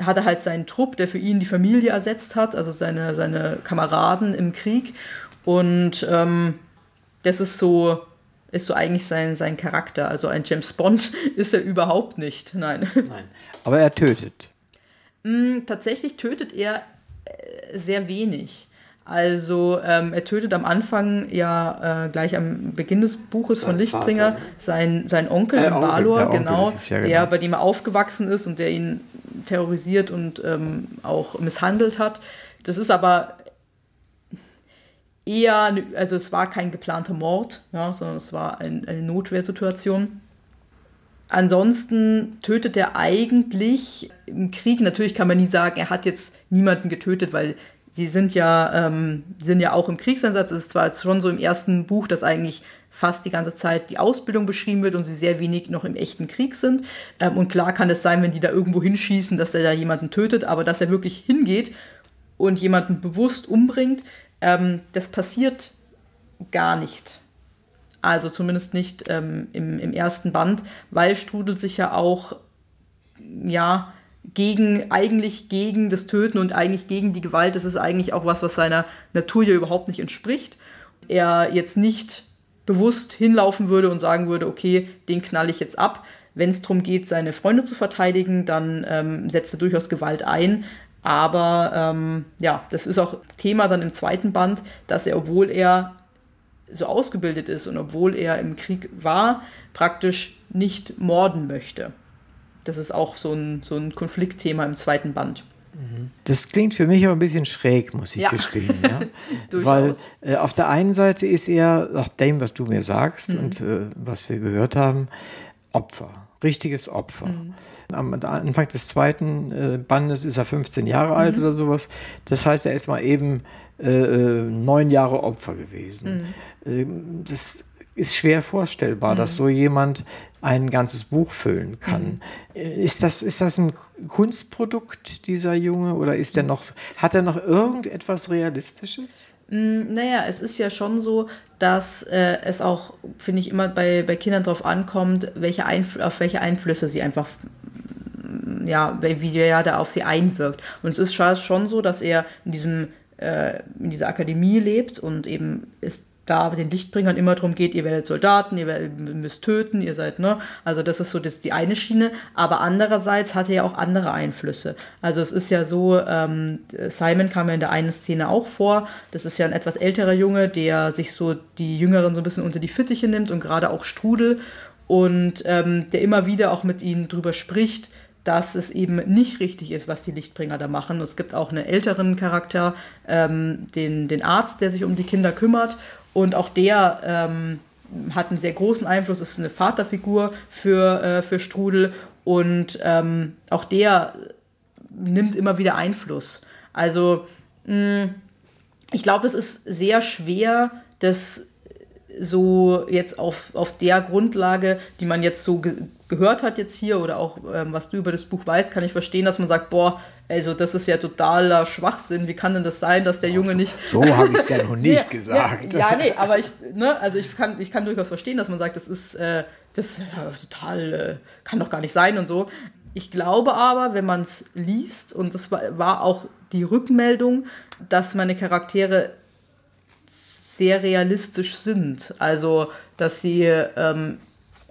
hat er halt seinen Trupp, der für ihn die Familie ersetzt hat, also seine, seine Kameraden im Krieg. Und ähm, das ist so, ist so eigentlich sein, sein Charakter. Also ein James Bond ist er überhaupt nicht. Nein. Nein. Aber er tötet. Mm, tatsächlich tötet er äh, sehr wenig. Also ähm, er tötet am Anfang ja äh, gleich am Beginn des Buches sein von Lichtbringer sein, sein Onkel, äh, Balor, genau, ja, genau, der bei dem er aufgewachsen ist und der ihn terrorisiert und ähm, auch misshandelt hat. Das ist aber eher, also es war kein geplanter Mord, ja, sondern es war ein, eine Notwehrsituation. Ansonsten tötet er eigentlich im Krieg, natürlich kann man nie sagen, er hat jetzt niemanden getötet, weil sie sind ja, ähm, sind ja auch im Kriegseinsatz. Es ist zwar schon so im ersten Buch, dass eigentlich fast die ganze Zeit die Ausbildung beschrieben wird und sie sehr wenig noch im echten Krieg sind. Ähm, und klar kann es sein, wenn die da irgendwo hinschießen, dass er da jemanden tötet, aber dass er wirklich hingeht und jemanden bewusst umbringt, ähm, das passiert gar nicht. Also zumindest nicht ähm, im, im ersten Band, weil Strudel sich ja auch, ja, gegen, eigentlich gegen das Töten und eigentlich gegen die Gewalt, das ist eigentlich auch was, was seiner Natur ja überhaupt nicht entspricht. Er jetzt nicht bewusst hinlaufen würde und sagen würde, okay, den knall ich jetzt ab. Wenn es darum geht, seine Freunde zu verteidigen, dann ähm, setzt er durchaus Gewalt ein. Aber ähm, ja, das ist auch Thema dann im zweiten Band, dass er, obwohl er so ausgebildet ist und obwohl er im Krieg war, praktisch nicht morden möchte. Das ist auch so ein, so ein Konfliktthema im zweiten Band. Mhm. Das klingt für mich aber ein bisschen schräg, muss ich ja. gestehen. Ja? Weil äh, auf der einen Seite ist er, nach dem, was du mir sagst mhm. und äh, was wir gehört haben, Opfer, richtiges Opfer. Mhm. Am Anfang des zweiten äh, Bandes ist er 15 Jahre alt mhm. oder sowas. Das heißt, er ist mal eben äh, äh, neun Jahre Opfer gewesen. Mhm. Ähm, das ist schwer vorstellbar, mhm. dass so jemand ein ganzes Buch füllen kann. Mhm. Ist, das, ist das ein Kunstprodukt, dieser Junge, oder ist er noch, hat er noch irgendetwas Realistisches? Mm, naja, es ist ja schon so, dass äh, es auch, finde ich, immer bei, bei Kindern darauf ankommt, welche auf welche Einflüsse sie einfach, mm, ja, wie der da auf sie einwirkt. Und es ist schon so, dass er in diesem äh, in dieser Akademie lebt und eben ist da den Lichtbringern immer darum geht, ihr werdet Soldaten, ihr müsst töten, ihr seid, ne? Also das ist so das, die eine Schiene. Aber andererseits hat er ja auch andere Einflüsse. Also es ist ja so, ähm, Simon kam ja in der einen Szene auch vor. Das ist ja ein etwas älterer Junge, der sich so die Jüngeren so ein bisschen unter die Fittiche nimmt und gerade auch Strudel. Und ähm, der immer wieder auch mit ihnen drüber spricht, dass es eben nicht richtig ist, was die Lichtbringer da machen. Es gibt auch einen älteren Charakter, ähm, den, den Arzt, der sich um die Kinder kümmert. Und auch der ähm, hat einen sehr großen Einfluss, ist eine Vaterfigur für, äh, für Strudel. Und ähm, auch der nimmt immer wieder Einfluss. Also, mh, ich glaube, es ist sehr schwer, das so jetzt auf, auf der Grundlage, die man jetzt so ge gehört hat jetzt hier oder auch ähm, was du über das Buch weißt, kann ich verstehen, dass man sagt, boah, also das ist ja totaler Schwachsinn. Wie kann denn das sein, dass der Junge nicht... So habe ich es ja noch nicht gesagt. Nee, ja, nee, aber ich, ne, also ich kann, ich kann durchaus verstehen, dass man sagt, das ist, äh, das ist total, äh, kann doch gar nicht sein und so. Ich glaube aber, wenn man es liest, und das war, war auch die Rückmeldung, dass meine Charaktere sehr realistisch sind. Also, dass sie ähm,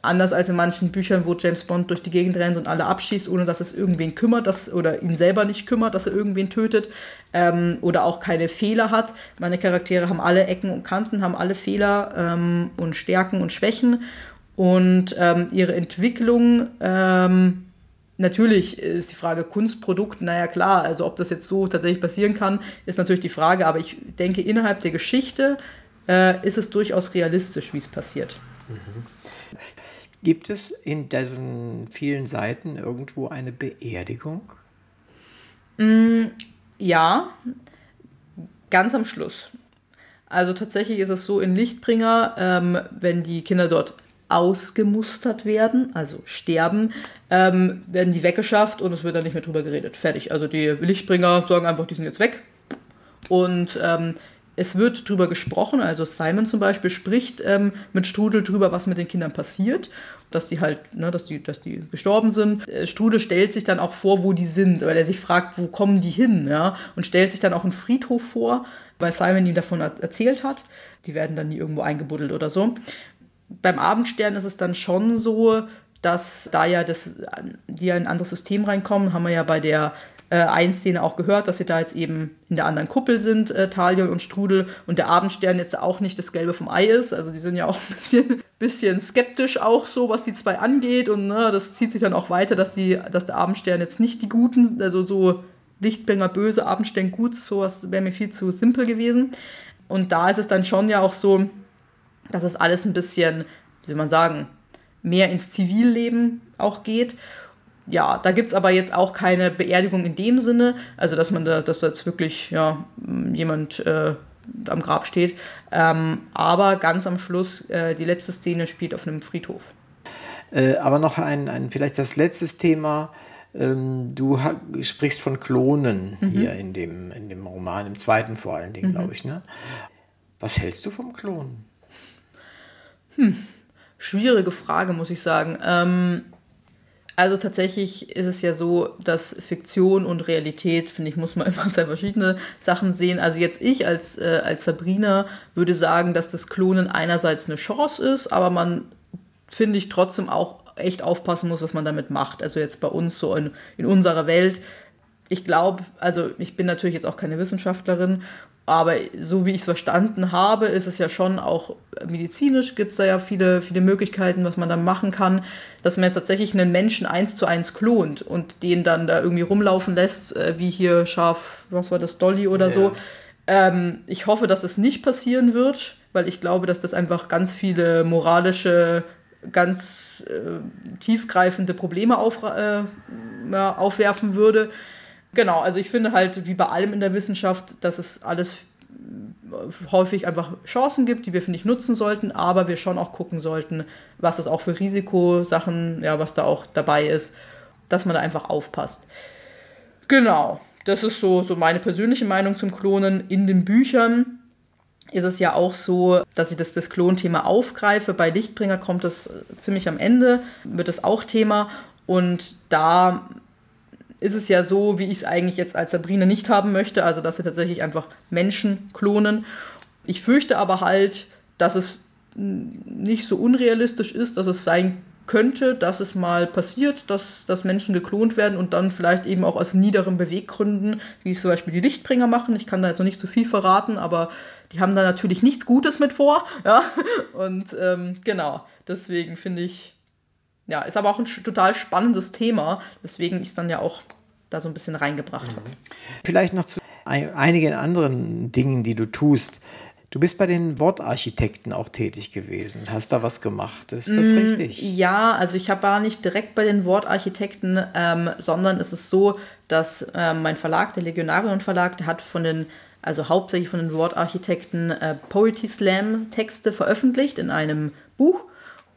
anders als in manchen Büchern, wo James Bond durch die Gegend rennt und alle abschießt, ohne dass es irgendwen kümmert, dass, oder ihn selber nicht kümmert, dass er irgendwen tötet, ähm, oder auch keine Fehler hat. Meine Charaktere haben alle Ecken und Kanten, haben alle Fehler ähm, und Stärken und Schwächen. Und ähm, ihre Entwicklung ähm, Natürlich ist die Frage Kunstprodukt, naja klar, also ob das jetzt so tatsächlich passieren kann, ist natürlich die Frage, aber ich denke, innerhalb der Geschichte äh, ist es durchaus realistisch, wie es passiert. Mhm. Gibt es in diesen vielen Seiten irgendwo eine Beerdigung? Mm, ja, ganz am Schluss. Also tatsächlich ist es so in Lichtbringer, ähm, wenn die Kinder dort ausgemustert werden, also sterben, ähm, werden die weggeschafft und es wird dann nicht mehr drüber geredet. Fertig. Also die Lichtbringer sagen einfach, die sind jetzt weg. Und ähm, es wird drüber gesprochen, also Simon zum Beispiel spricht ähm, mit Strudel drüber, was mit den Kindern passiert, dass die halt, ne, dass die, dass die gestorben sind. Äh, Strudel stellt sich dann auch vor, wo die sind, weil er sich fragt, wo kommen die hin, ja, und stellt sich dann auch einen Friedhof vor, weil Simon ihm davon erzählt hat. Die werden dann nie irgendwo eingebuddelt oder so beim Abendstern ist es dann schon so, dass da ja das, die ja in ein anderes System reinkommen, haben wir ja bei der äh, einen Szene auch gehört, dass sie da jetzt eben in der anderen Kuppel sind, äh, Talion und Strudel, und der Abendstern jetzt auch nicht das Gelbe vom Ei ist. Also die sind ja auch ein bisschen, bisschen skeptisch auch so, was die zwei angeht. Und ne, das zieht sich dann auch weiter, dass, die, dass der Abendstern jetzt nicht die Guten, also so Lichtbringer böse, Abendstern gut, sowas wäre mir viel zu simpel gewesen. Und da ist es dann schon ja auch so, dass es alles ein bisschen, wie soll man sagen, mehr ins Zivilleben auch geht. Ja, da gibt es aber jetzt auch keine Beerdigung in dem Sinne, also dass man da, dass da jetzt wirklich ja, jemand äh, am Grab steht. Ähm, aber ganz am Schluss, äh, die letzte Szene spielt auf einem Friedhof. Äh, aber noch ein, ein, vielleicht das letzte Thema. Ähm, du sprichst von Klonen mhm. hier in dem, in dem Roman, im zweiten vor allen Dingen, mhm. glaube ich. Ne? Was hältst du vom Klonen? Hm. Schwierige Frage, muss ich sagen. Ähm, also tatsächlich ist es ja so, dass Fiktion und Realität, finde ich, muss man immer zwei verschiedene Sachen sehen. Also jetzt ich als, äh, als Sabrina würde sagen, dass das Klonen einerseits eine Chance ist, aber man, finde ich, trotzdem auch echt aufpassen muss, was man damit macht. Also jetzt bei uns so in, in unserer Welt. Ich glaube, also ich bin natürlich jetzt auch keine Wissenschaftlerin aber so wie ich es verstanden habe, ist es ja schon auch medizinisch, gibt es da ja viele, viele Möglichkeiten, was man da machen kann, dass man jetzt tatsächlich einen Menschen eins zu eins klont und den dann da irgendwie rumlaufen lässt, äh, wie hier scharf, was war das, Dolly oder ja. so. Ähm, ich hoffe, dass es nicht passieren wird, weil ich glaube, dass das einfach ganz viele moralische, ganz äh, tiefgreifende Probleme auf, äh, ja, aufwerfen würde. Genau, also ich finde halt, wie bei allem in der Wissenschaft, dass es alles häufig einfach Chancen gibt, die wir, finde ich, nutzen sollten, aber wir schon auch gucken sollten, was es auch für Risikosachen, ja, was da auch dabei ist, dass man da einfach aufpasst. Genau, das ist so, so meine persönliche Meinung zum Klonen. In den Büchern ist es ja auch so, dass ich das, das Klonthema aufgreife. Bei Lichtbringer kommt das ziemlich am Ende, wird es auch Thema. Und da ist es ja so, wie ich es eigentlich jetzt als Sabrina nicht haben möchte, also dass sie tatsächlich einfach Menschen klonen. Ich fürchte aber halt, dass es nicht so unrealistisch ist, dass es sein könnte, dass es mal passiert, dass, dass Menschen geklont werden und dann vielleicht eben auch aus niederen Beweggründen, wie es zum Beispiel die Lichtbringer machen. Ich kann da jetzt noch nicht zu viel verraten, aber die haben da natürlich nichts Gutes mit vor. Ja? Und ähm, genau, deswegen finde ich, ja, ist aber auch ein total spannendes Thema, weswegen ich es dann ja auch da so ein bisschen reingebracht mhm. habe. Vielleicht noch zu einigen anderen Dingen, die du tust. Du bist bei den Wortarchitekten auch tätig gewesen, hast da was gemacht. Ist das mm, richtig? Ja, also ich war nicht direkt bei den Wortarchitekten, ähm, sondern es ist so, dass ähm, mein Verlag, der Legionarion Verlag, der hat von den, also hauptsächlich von den Wortarchitekten äh, Poetry Slam Texte veröffentlicht in einem Buch.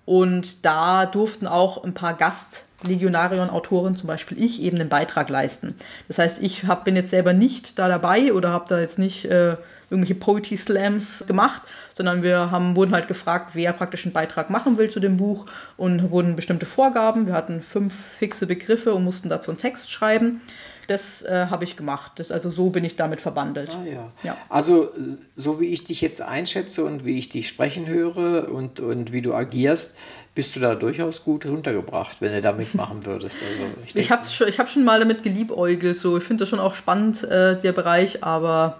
Und da durften auch ein paar Gast-Legionarion-Autoren, zum Beispiel ich, eben einen Beitrag leisten. Das heißt, ich hab, bin jetzt selber nicht da dabei oder habe da jetzt nicht äh, irgendwelche Poetry Slams gemacht, sondern wir haben, wurden halt gefragt, wer praktisch einen Beitrag machen will zu dem Buch und wurden bestimmte Vorgaben. Wir hatten fünf fixe Begriffe und mussten dazu einen Text schreiben. Das äh, habe ich gemacht. Das, also so bin ich damit verbandelt. Ah, ja. ja. Also so wie ich dich jetzt einschätze und wie ich dich sprechen höre und, und wie du agierst, bist du da durchaus gut runtergebracht, wenn du da mitmachen würdest. Also ich ich habe schon, hab schon mal damit geliebäugelt. So. Ich finde das schon auch spannend, äh, der Bereich, aber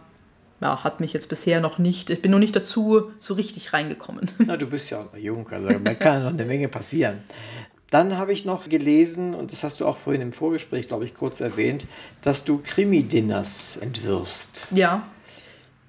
ja, hat mich jetzt bisher noch nicht, ich bin noch nicht dazu so richtig reingekommen. Na, du bist ja auch noch jung, also da kann noch eine Menge passieren. Dann habe ich noch gelesen, und das hast du auch vorhin im Vorgespräch, glaube ich, kurz erwähnt, dass du Krimi-Dinners entwirfst. Ja.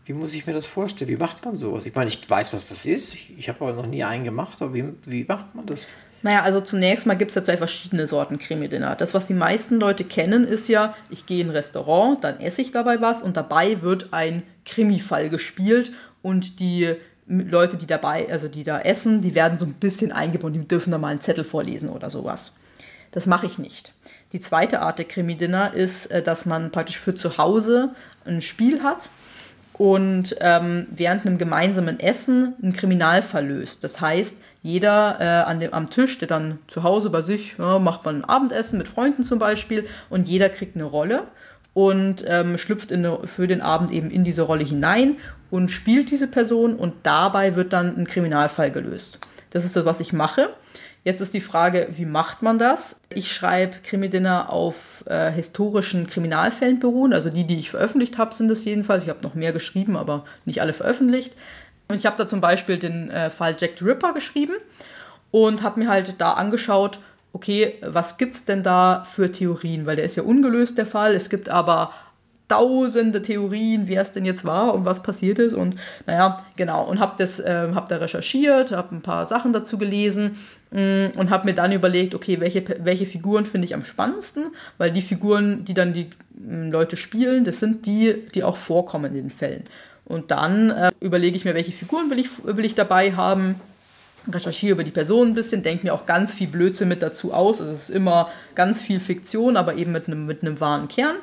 Wie muss ich mir das vorstellen? Wie macht man sowas? Ich meine, ich weiß, was das ist. Ich, ich habe aber noch nie einen gemacht, aber wie, wie macht man das? Naja, also zunächst mal gibt es ja zwei verschiedene Sorten Krimi-Dinner. Das, was die meisten Leute kennen, ist ja, ich gehe in ein Restaurant, dann esse ich dabei was und dabei wird ein Krimi-Fall gespielt und die Leute, die dabei, also die da essen, die werden so ein bisschen eingebunden, die dürfen da mal einen Zettel vorlesen oder sowas. Das mache ich nicht. Die zweite Art der Krimi-Dinner ist, äh, dass man praktisch für zu Hause ein Spiel hat und ähm, während einem gemeinsamen Essen einen Kriminalfall löst. Das heißt, jeder äh, an dem, am Tisch, der dann zu Hause bei sich, ja, macht man ein Abendessen mit Freunden zum Beispiel und jeder kriegt eine Rolle und ähm, schlüpft eine, für den Abend eben in diese Rolle hinein und spielt diese Person und dabei wird dann ein Kriminalfall gelöst. Das ist das, was ich mache. Jetzt ist die Frage, wie macht man das? Ich schreibe Krimi-Dinner auf äh, historischen Kriminalfällen beruhen. Also die, die ich veröffentlicht habe, sind es jedenfalls. Ich habe noch mehr geschrieben, aber nicht alle veröffentlicht. Und ich habe da zum Beispiel den äh, Fall Jack the Ripper geschrieben und habe mir halt da angeschaut, okay, was gibt es denn da für Theorien? Weil der ist ja ungelöst, der Fall. Es gibt aber tausende Theorien, wer es denn jetzt war und was passiert ist. Und naja, genau. Und habe das, äh, hab da recherchiert, habe ein paar Sachen dazu gelesen mh, mm, und habe mir dann überlegt, okay, welche, welche Figuren finde ich am spannendsten, weil die Figuren, die dann die mh, mm, Leute spielen, das sind die, die auch vorkommen in den Fällen. Und dann äh, überlege ich mir, welche Figuren will ich, will ich dabei haben recherchiere über die Person ein bisschen, denke mir auch ganz viel Blödsinn mit dazu aus. Also es ist immer ganz viel Fiktion, aber eben mit einem, mit einem wahren Kern.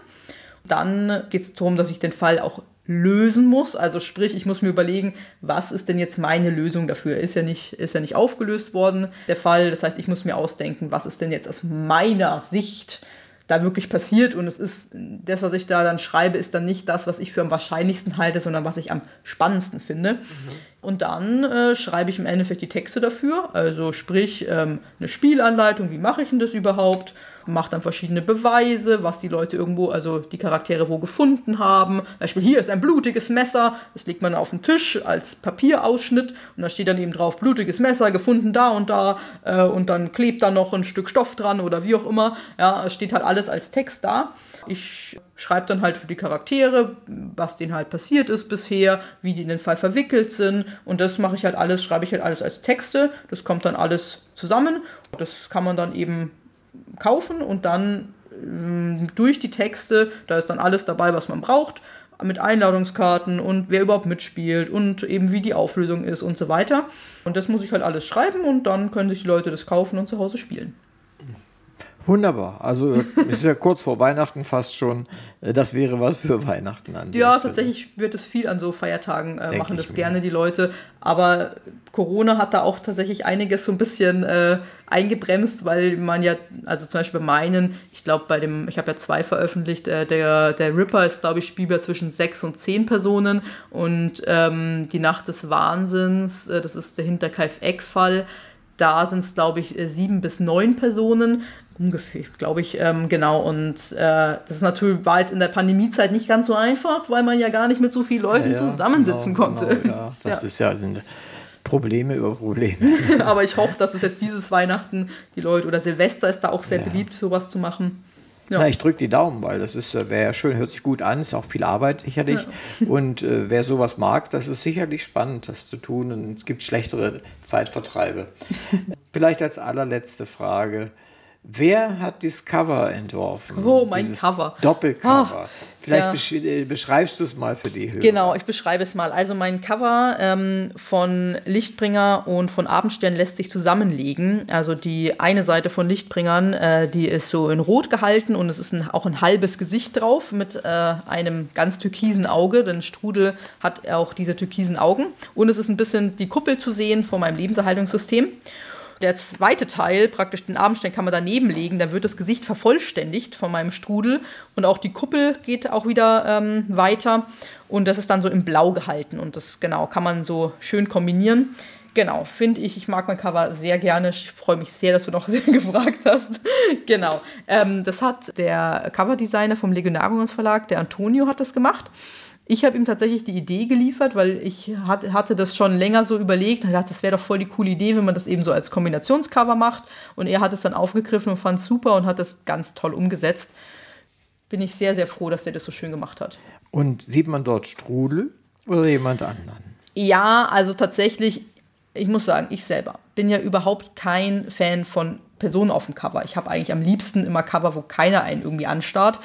Dann geht es darum, dass ich den Fall auch lösen muss. Also sprich, ich muss mir überlegen, was ist denn jetzt meine Lösung dafür? Ist ja nicht, ist ja nicht aufgelöst worden, der Fall. Das heißt, ich muss mir ausdenken, was ist denn jetzt aus meiner Sicht da wirklich passiert. Und es ist, das, was ich da dann schreibe, ist dann nicht das, was ich für am wahrscheinlichsten halte, sondern was ich am spannendsten finde. Mhm. Und dann äh, schreibe ich im Endeffekt die Texte dafür. Also sprich, ähm, eine Spielanleitung, wie mache ich denn das überhaupt? Macht dann verschiedene Beweise, was die Leute irgendwo, also die Charaktere wo gefunden haben. Beispiel hier ist ein blutiges Messer, das legt man auf den Tisch als Papierausschnitt und da steht dann eben drauf, blutiges Messer, gefunden da und da äh, und dann klebt da noch ein Stück Stoff dran oder wie auch immer. Ja, es steht halt alles als Text da. Ich schreibe dann halt für die Charaktere, was denen halt passiert ist bisher, wie die in den Fall verwickelt sind. Und das mache ich halt alles, schreibe ich halt alles als Texte. Das kommt dann alles zusammen. Das kann man dann eben kaufen und dann ähm, durch die Texte, da ist dann alles dabei, was man braucht, mit Einladungskarten und wer überhaupt mitspielt und eben wie die Auflösung ist und so weiter. Und das muss ich halt alles schreiben und dann können sich die Leute das kaufen und zu Hause spielen. Wunderbar. Also ist ja kurz vor Weihnachten fast schon. Äh, das wäre was für Weihnachten an. Ja, tatsächlich wird es viel an so Feiertagen äh, machen das gerne die Leute. Aber Corona hat da auch tatsächlich einiges so ein bisschen äh, eingebremst, weil man ja, also zum Beispiel bei meinen, ich glaube bei dem, ich habe ja zwei veröffentlicht, äh, der, der Ripper ist glaube ich spielbar zwischen sechs und zehn Personen und ähm, die Nacht des Wahnsinns, äh, das ist der Hinterkaif-Eck-Fall da sind es, glaube ich, äh, sieben bis neun Personen. Ungefähr, glaube ich, ähm, genau. Und äh, das ist natürlich, war jetzt in der Pandemiezeit nicht ganz so einfach, weil man ja gar nicht mit so vielen Leuten ja, ja, zusammensitzen genau, konnte. Genau, ja. Das ist ja Probleme über Probleme. Aber ich hoffe, dass es jetzt dieses Weihnachten die Leute oder Silvester ist da auch sehr beliebt, sowas zu machen. Ja. Na, ich drücke die Daumen, weil das ist, äh, wäre ja schön, hört sich gut an, ist auch viel Arbeit sicherlich. Ja. Und äh, wer sowas mag, das ist sicherlich spannend, das zu tun. Und es gibt schlechtere Zeitvertreibe. Vielleicht als allerletzte Frage. Wer hat dieses Cover entworfen? Oh, mein Dieses Cover. Doppelcover. Oh, Vielleicht ja. Äh, beschreibst du es mal für die Hörer. Genau, ich beschreibe es mal. Also mein Cover ähm, von Lichtbringer und von Abendstern lässt sich zusammenlegen. Also die eine Seite von Lichtbringern, äh, die ist so in Rot gehalten und es ist ein, auch ein halbes Gesicht drauf mit äh, einem ganz türkisen Auge, denn Strudel hat auch diese türkisen Augen. Und es ist ein bisschen die Kuppel zu sehen von meinem Lebenserhaltungssystem der zweite Teil, praktisch den Abendstein, kann man daneben legen. Dann wird das Gesicht vervollständigt von meinem Strudel. Und auch die Kuppel geht auch wieder ähm, weiter. Und das ist dann so im Blau gehalten. Und das, genau, kann man so schön kombinieren. Genau, finde ich, ich mag mein Cover sehr gerne. Ich freue mich sehr, dass du noch gefragt hast. genau. Ähm, das hat der Coverdesigner vom Legionariums Verlag, der Antonio, hat das gemacht. Ich habe ihm tatsächlich die Idee geliefert, weil ich hatte das schon länger so überlegt. Ich dachte, das wäre doch voll die coole Idee, wenn man das eben so als Kombinationscover macht. Und er hat es dann aufgegriffen und fand es super und hat das ganz toll umgesetzt. Bin ich sehr, sehr froh, dass er das so schön gemacht hat. Und sieht man dort Strudel oder jemand anderen? Ja, also tatsächlich, ich muss sagen, ich selber bin ja überhaupt kein Fan von Personen auf dem Cover. Ich habe eigentlich am liebsten immer Cover, wo keiner einen irgendwie anstarrt.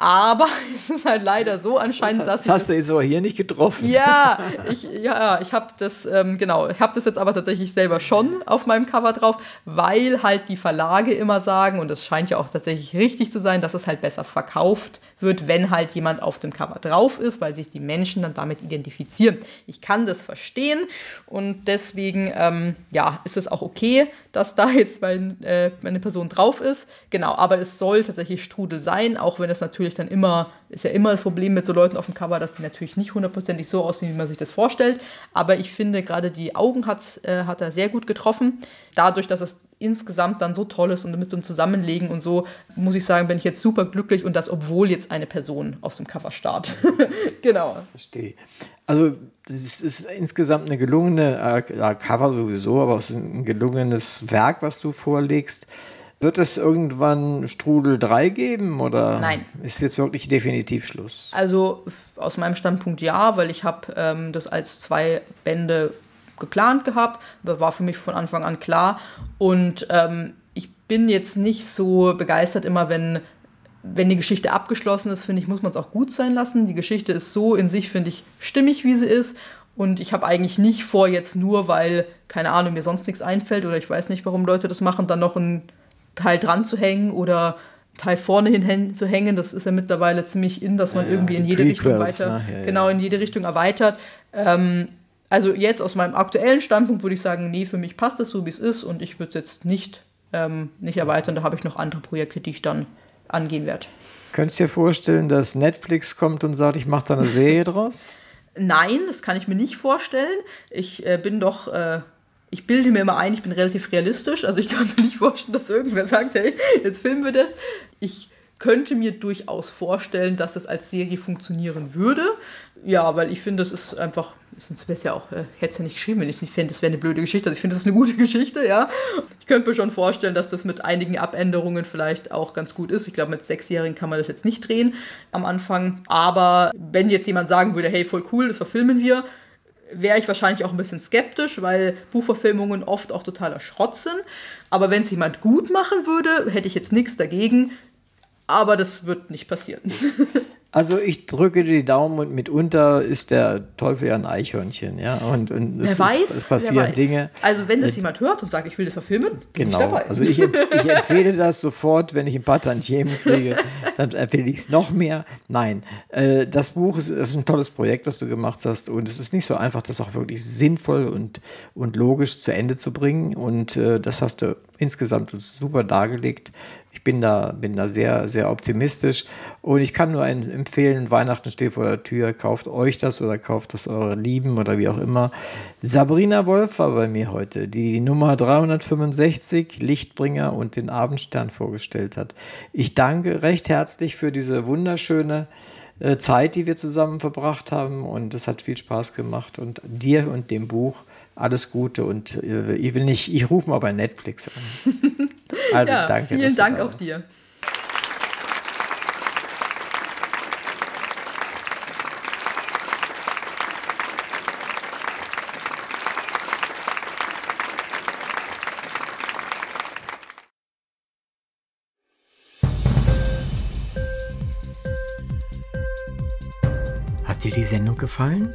Aber es ist halt leider so anscheinend, das dass das hast du jetzt aber hier nicht getroffen. Ja, ich, ja, ich habe das, ähm, genau, ich habe das jetzt aber tatsächlich selber schon auf meinem Cover drauf, weil halt die Verlage immer sagen, und das scheint ja auch tatsächlich richtig zu sein, dass es halt besser verkauft wird, wenn halt jemand auf dem Cover drauf ist, weil sich die Menschen dann damit identifizieren. Ich kann das verstehen und deswegen, ähm, ja, ist es auch okay, dass da jetzt mein, äh, meine Person drauf ist. Genau, aber es soll tatsächlich Strudel sein, auch wenn es natürlich dann immer, ist ja immer das Problem mit so Leuten auf dem Cover, dass die natürlich nicht hundertprozentig so aussehen, wie man sich das vorstellt. Aber ich finde, gerade die Augen äh, hat er sehr gut getroffen. Dadurch, dass es insgesamt dann so toll ist und mit so einem Zusammenlegen und so, muss ich sagen, bin ich jetzt super glücklich und das, obwohl jetzt eine Person aus dem Cover starrt. genau. Verstehe. Also, es ist insgesamt eine gelungene, äh, Cover sowieso, aber es ist ein gelungenes Werk, was du vorlegst. Wird es irgendwann Strudel 3 geben oder Nein. ist jetzt wirklich definitiv Schluss? Also aus meinem Standpunkt ja, weil ich habe ähm, das als zwei Bände geplant gehabt, war für mich von Anfang an klar. Und ähm, ich bin jetzt nicht so begeistert immer, wenn, wenn die Geschichte abgeschlossen ist, finde ich, muss man es auch gut sein lassen. Die Geschichte ist so in sich, finde ich, stimmig, wie sie ist. Und ich habe eigentlich nicht vor, jetzt nur, weil, keine Ahnung, mir sonst nichts einfällt oder ich weiß nicht, warum Leute das machen, dann noch ein Teil dran zu hängen oder Teil vorne hin zu hängen. Das ist ja mittlerweile ziemlich in, dass man Ja, irgendwie in jede Richtung weiter, ne? Ja, ja. genau in jede Richtung erweitert. Ähm, also jetzt aus meinem aktuellen Standpunkt würde ich sagen, nee, für mich passt es so, wie es ist und ich würde es jetzt nicht, ähm, nicht erweitern. Da habe ich noch andere Projekte, die ich dann angehen werde. Könntest du dir vorstellen, dass Netflix kommt und sagt, ich mache da eine Serie draus? Nein, das kann ich mir nicht vorstellen. Ich äh, bin doch, äh, ich bilde mir immer ein, ich bin relativ realistisch. Also ich kann mir nicht vorstellen, dass irgendwer sagt, hey, jetzt filmen wir das. Ich könnte mir durchaus vorstellen, dass das als Serie funktionieren würde. Ja, weil ich finde, das ist einfach, sonst wäre es ja auch, äh, hätte es ja nicht geschrieben, wenn ich es nicht fände, das wäre eine blöde Geschichte. Also ich finde, das ist eine gute Geschichte, ja. Ich könnte mir schon vorstellen, dass das mit einigen Abänderungen vielleicht auch ganz gut ist. Ich glaube, mit Sechsjährigen kann man das jetzt nicht drehen am Anfang. Aber wenn jetzt jemand sagen würde, hey, voll cool, das verfilmen wir, wäre ich wahrscheinlich auch ein bisschen skeptisch, weil Buchverfilmungen oft auch totaler Schrott sind. Aber wenn es jemand gut machen würde, hätte ich jetzt nichts dagegen. Aber das wird nicht passieren. Also ich drücke die Daumen und mitunter ist der Teufel ja ein Eichhörnchen, ja. Und, und es, wer weiß, ist, es passieren. Dinge. Also wenn das Äh, jemand hört und sagt, ich will das verfilmen, bin Genau. ich dabei. Also ich, ich empfehle das sofort, wenn ich ein paar Tantiemen kriege, dann empfehle ich es noch mehr. Nein, äh, das Buch ist, ist ein tolles Projekt, was du gemacht hast und es ist nicht so einfach, das auch wirklich sinnvoll und, und logisch zu Ende zu bringen und äh, das hast du insgesamt super dargelegt. Ich bin da, bin da sehr, sehr optimistisch und ich kann nur einen empfehlen, Weihnachten steht vor der Tür, kauft euch das oder kauft das euren Lieben oder wie auch immer. Sabrina Wolf war bei mir heute, die die Nummer 365 Lichtbringer und den Abendstern vorgestellt hat. Ich danke recht herzlich für diese wunderschöne äh, Zeit, die wir zusammen verbracht haben und es hat viel Spaß gemacht und dir und dem Buch alles Gute und äh, ich will nicht, ich rufe mal bei Netflix an. Also ja, danke. vielen Dank da auch warst. dir. Hat dir die Sendung gefallen?